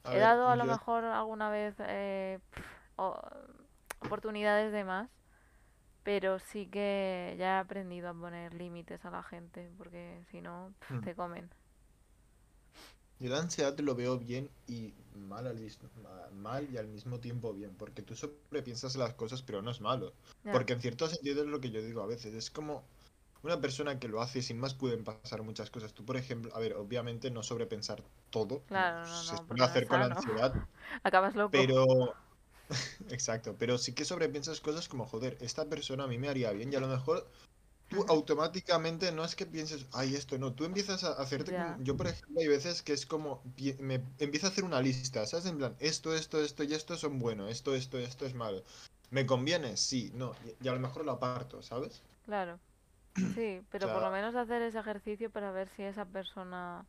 a he ver, dado a lo mejor alguna vez eh, oportunidades de más, pero sí que ya he aprendido a poner límites a la gente, porque si no, pf, hmm, te comen. yo la ansiedad lo veo bien y mal al, mal y al mismo tiempo bien, porque tú sobrepiensas las cosas, pero no es malo. Porque en cierto sentido es lo que yo digo a veces, es como una persona que lo hace sin más pueden pasar muchas cosas. Tú, por ejemplo, a ver, obviamente no sobrepensar todo, como claro, no, se no, es hacer con la ansiedad, *laughs* Acabas loco. pero *laughs* Exacto, pero sí que sobrepiensas cosas como, joder, esta persona a mí me haría bien y a lo mejor tú automáticamente no es que pienses, ay, esto no, tú empiezas a hacerte Ya, yo por ejemplo hay veces que es como, me empiezo a hacer una lista, ¿sabes? En plan, esto, esto, esto y esto son buenos, esto, esto, esto es malo. ¿Me conviene? Sí, no, y, y a lo mejor lo aparto, ¿sabes? claro. *clears throat* Sí, O pero por lo sea, menos hacer ese ejercicio para ver si esa persona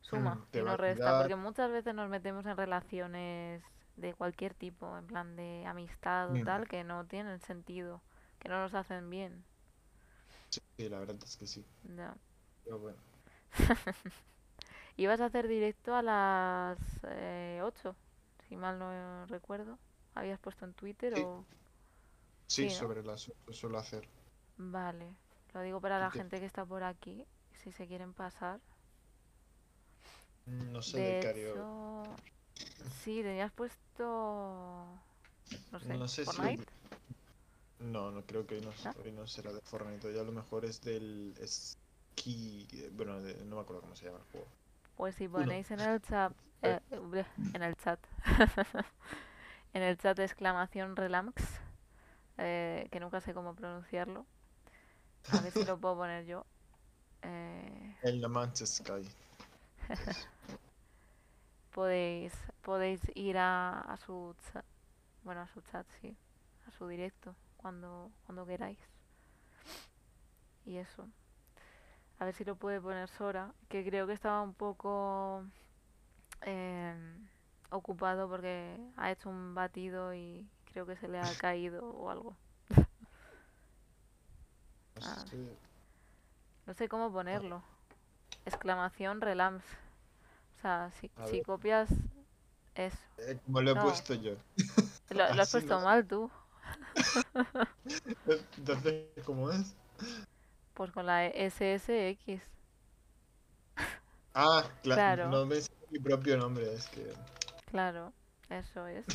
suma mm, y te va a no resta, porque muchas veces nos metemos en relaciones de cualquier tipo, en plan de amistad o mm, tal, que no tienen sentido, que no nos hacen bien. Sí, la verdad es que sí. Ya. Pero bueno. *laughs* Ibas a hacer directo a las eh, 8, si mal no recuerdo. ¿Habías puesto en Twitter Sí, o...? sí, Sí, ¿no? sobre las lo suelo hacer. Vale. Lo digo para ¿Tú la gente que está por aquí, si se quieren pasar. No sé, De hecho, sí, tenías puesto, no sé, No sé si Fortnite, No, no creo que hoy no, hoy no será de Fortnite, ya a lo mejor es del Ski, bueno, de- no me acuerdo cómo se llama el juego. Pues si Uno. ponéis en el chat, *laughs* Eh, eh, en el chat, *laughs* en el chat de exclamación relax, eh, que nunca sé cómo pronunciarlo, a ver si lo puedo poner yo. eh, *laughs* El No Manches Sky. es. podéis, podéis ir a, a su chat, bueno, a su chat, sí, a su directo, cuando, cuando queráis. Y eso. A ver si lo puede poner Sora, que creo que estaba un poco em, ocupado porque ha hecho un batido y creo que se le ha *laughs* caído o algo. No Ah, sé. no sé cómo Ah, ponerlo. Exclamación relams. O sea, si, si copias eso. eh, como lo he No, puesto yo. *laughs* lo, lo has no. puesto mal tú. *laughs* Entonces, ¿cómo es? Pues con la SSX. Ah, cla- Claro, no me sé mi propio nombre, es que claro. Eso es.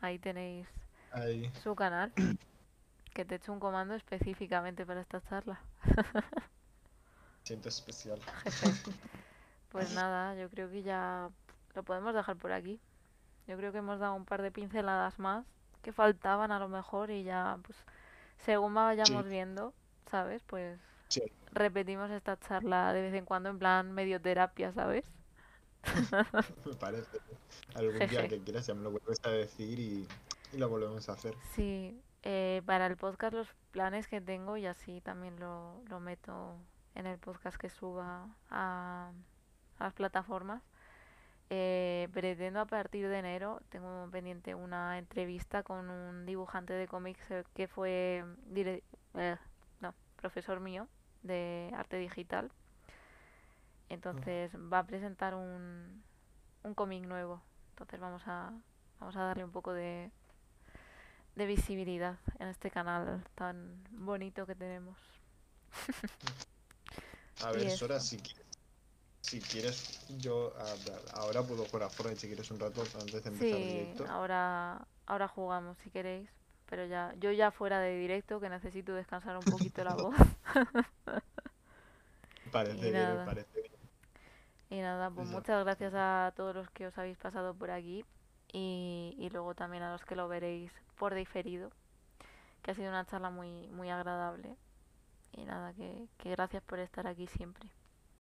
Ahí tenéis ahí su canal. Que te he hecho un comando específicamente para esta charla. *laughs* siento especial. Pues nada, yo creo que ya lo podemos dejar por aquí. Yo creo que hemos dado un par de pinceladas más que faltaban a lo mejor y ya, pues, según Sí, vayamos viendo, ¿sabes? Pues sí, repetimos esta charla de vez en cuando en plan medio terapia, ¿sabes? *laughs* me parece. Algún día que quieras ya me lo vuelves a decir y, y lo volvemos a hacer. Sí, eh, para el podcast los planes que tengo y así también lo, lo meto en el podcast que suba a, a las plataformas. Eh, pretendo a partir de enero, tengo pendiente una entrevista con un dibujante de cómics eh, que fue dire- eh, no, profesor mío de arte digital. Entonces va a presentar un, un cómic nuevo. Entonces vamos a, vamos a darle un poco de, de visibilidad en este canal tan bonito que tenemos. *laughs* A ver, Sora, si quieres, si quieres yo ahora puedo jugar a Fortnite si quieres un rato antes de empezar Sí, directo. ahora, ahora jugamos si queréis. Pero ya, yo ya fuera de directo que necesito descansar un poquito la *laughs* voz. *laughs* Y Parece bien, nada. parece bien. Y nada, pues muchas gracias a todos los que os habéis pasado por aquí. Y, y luego también a los que lo veréis por diferido. Que ha sido una charla muy, muy agradable. Y nada, que, que gracias por estar aquí siempre.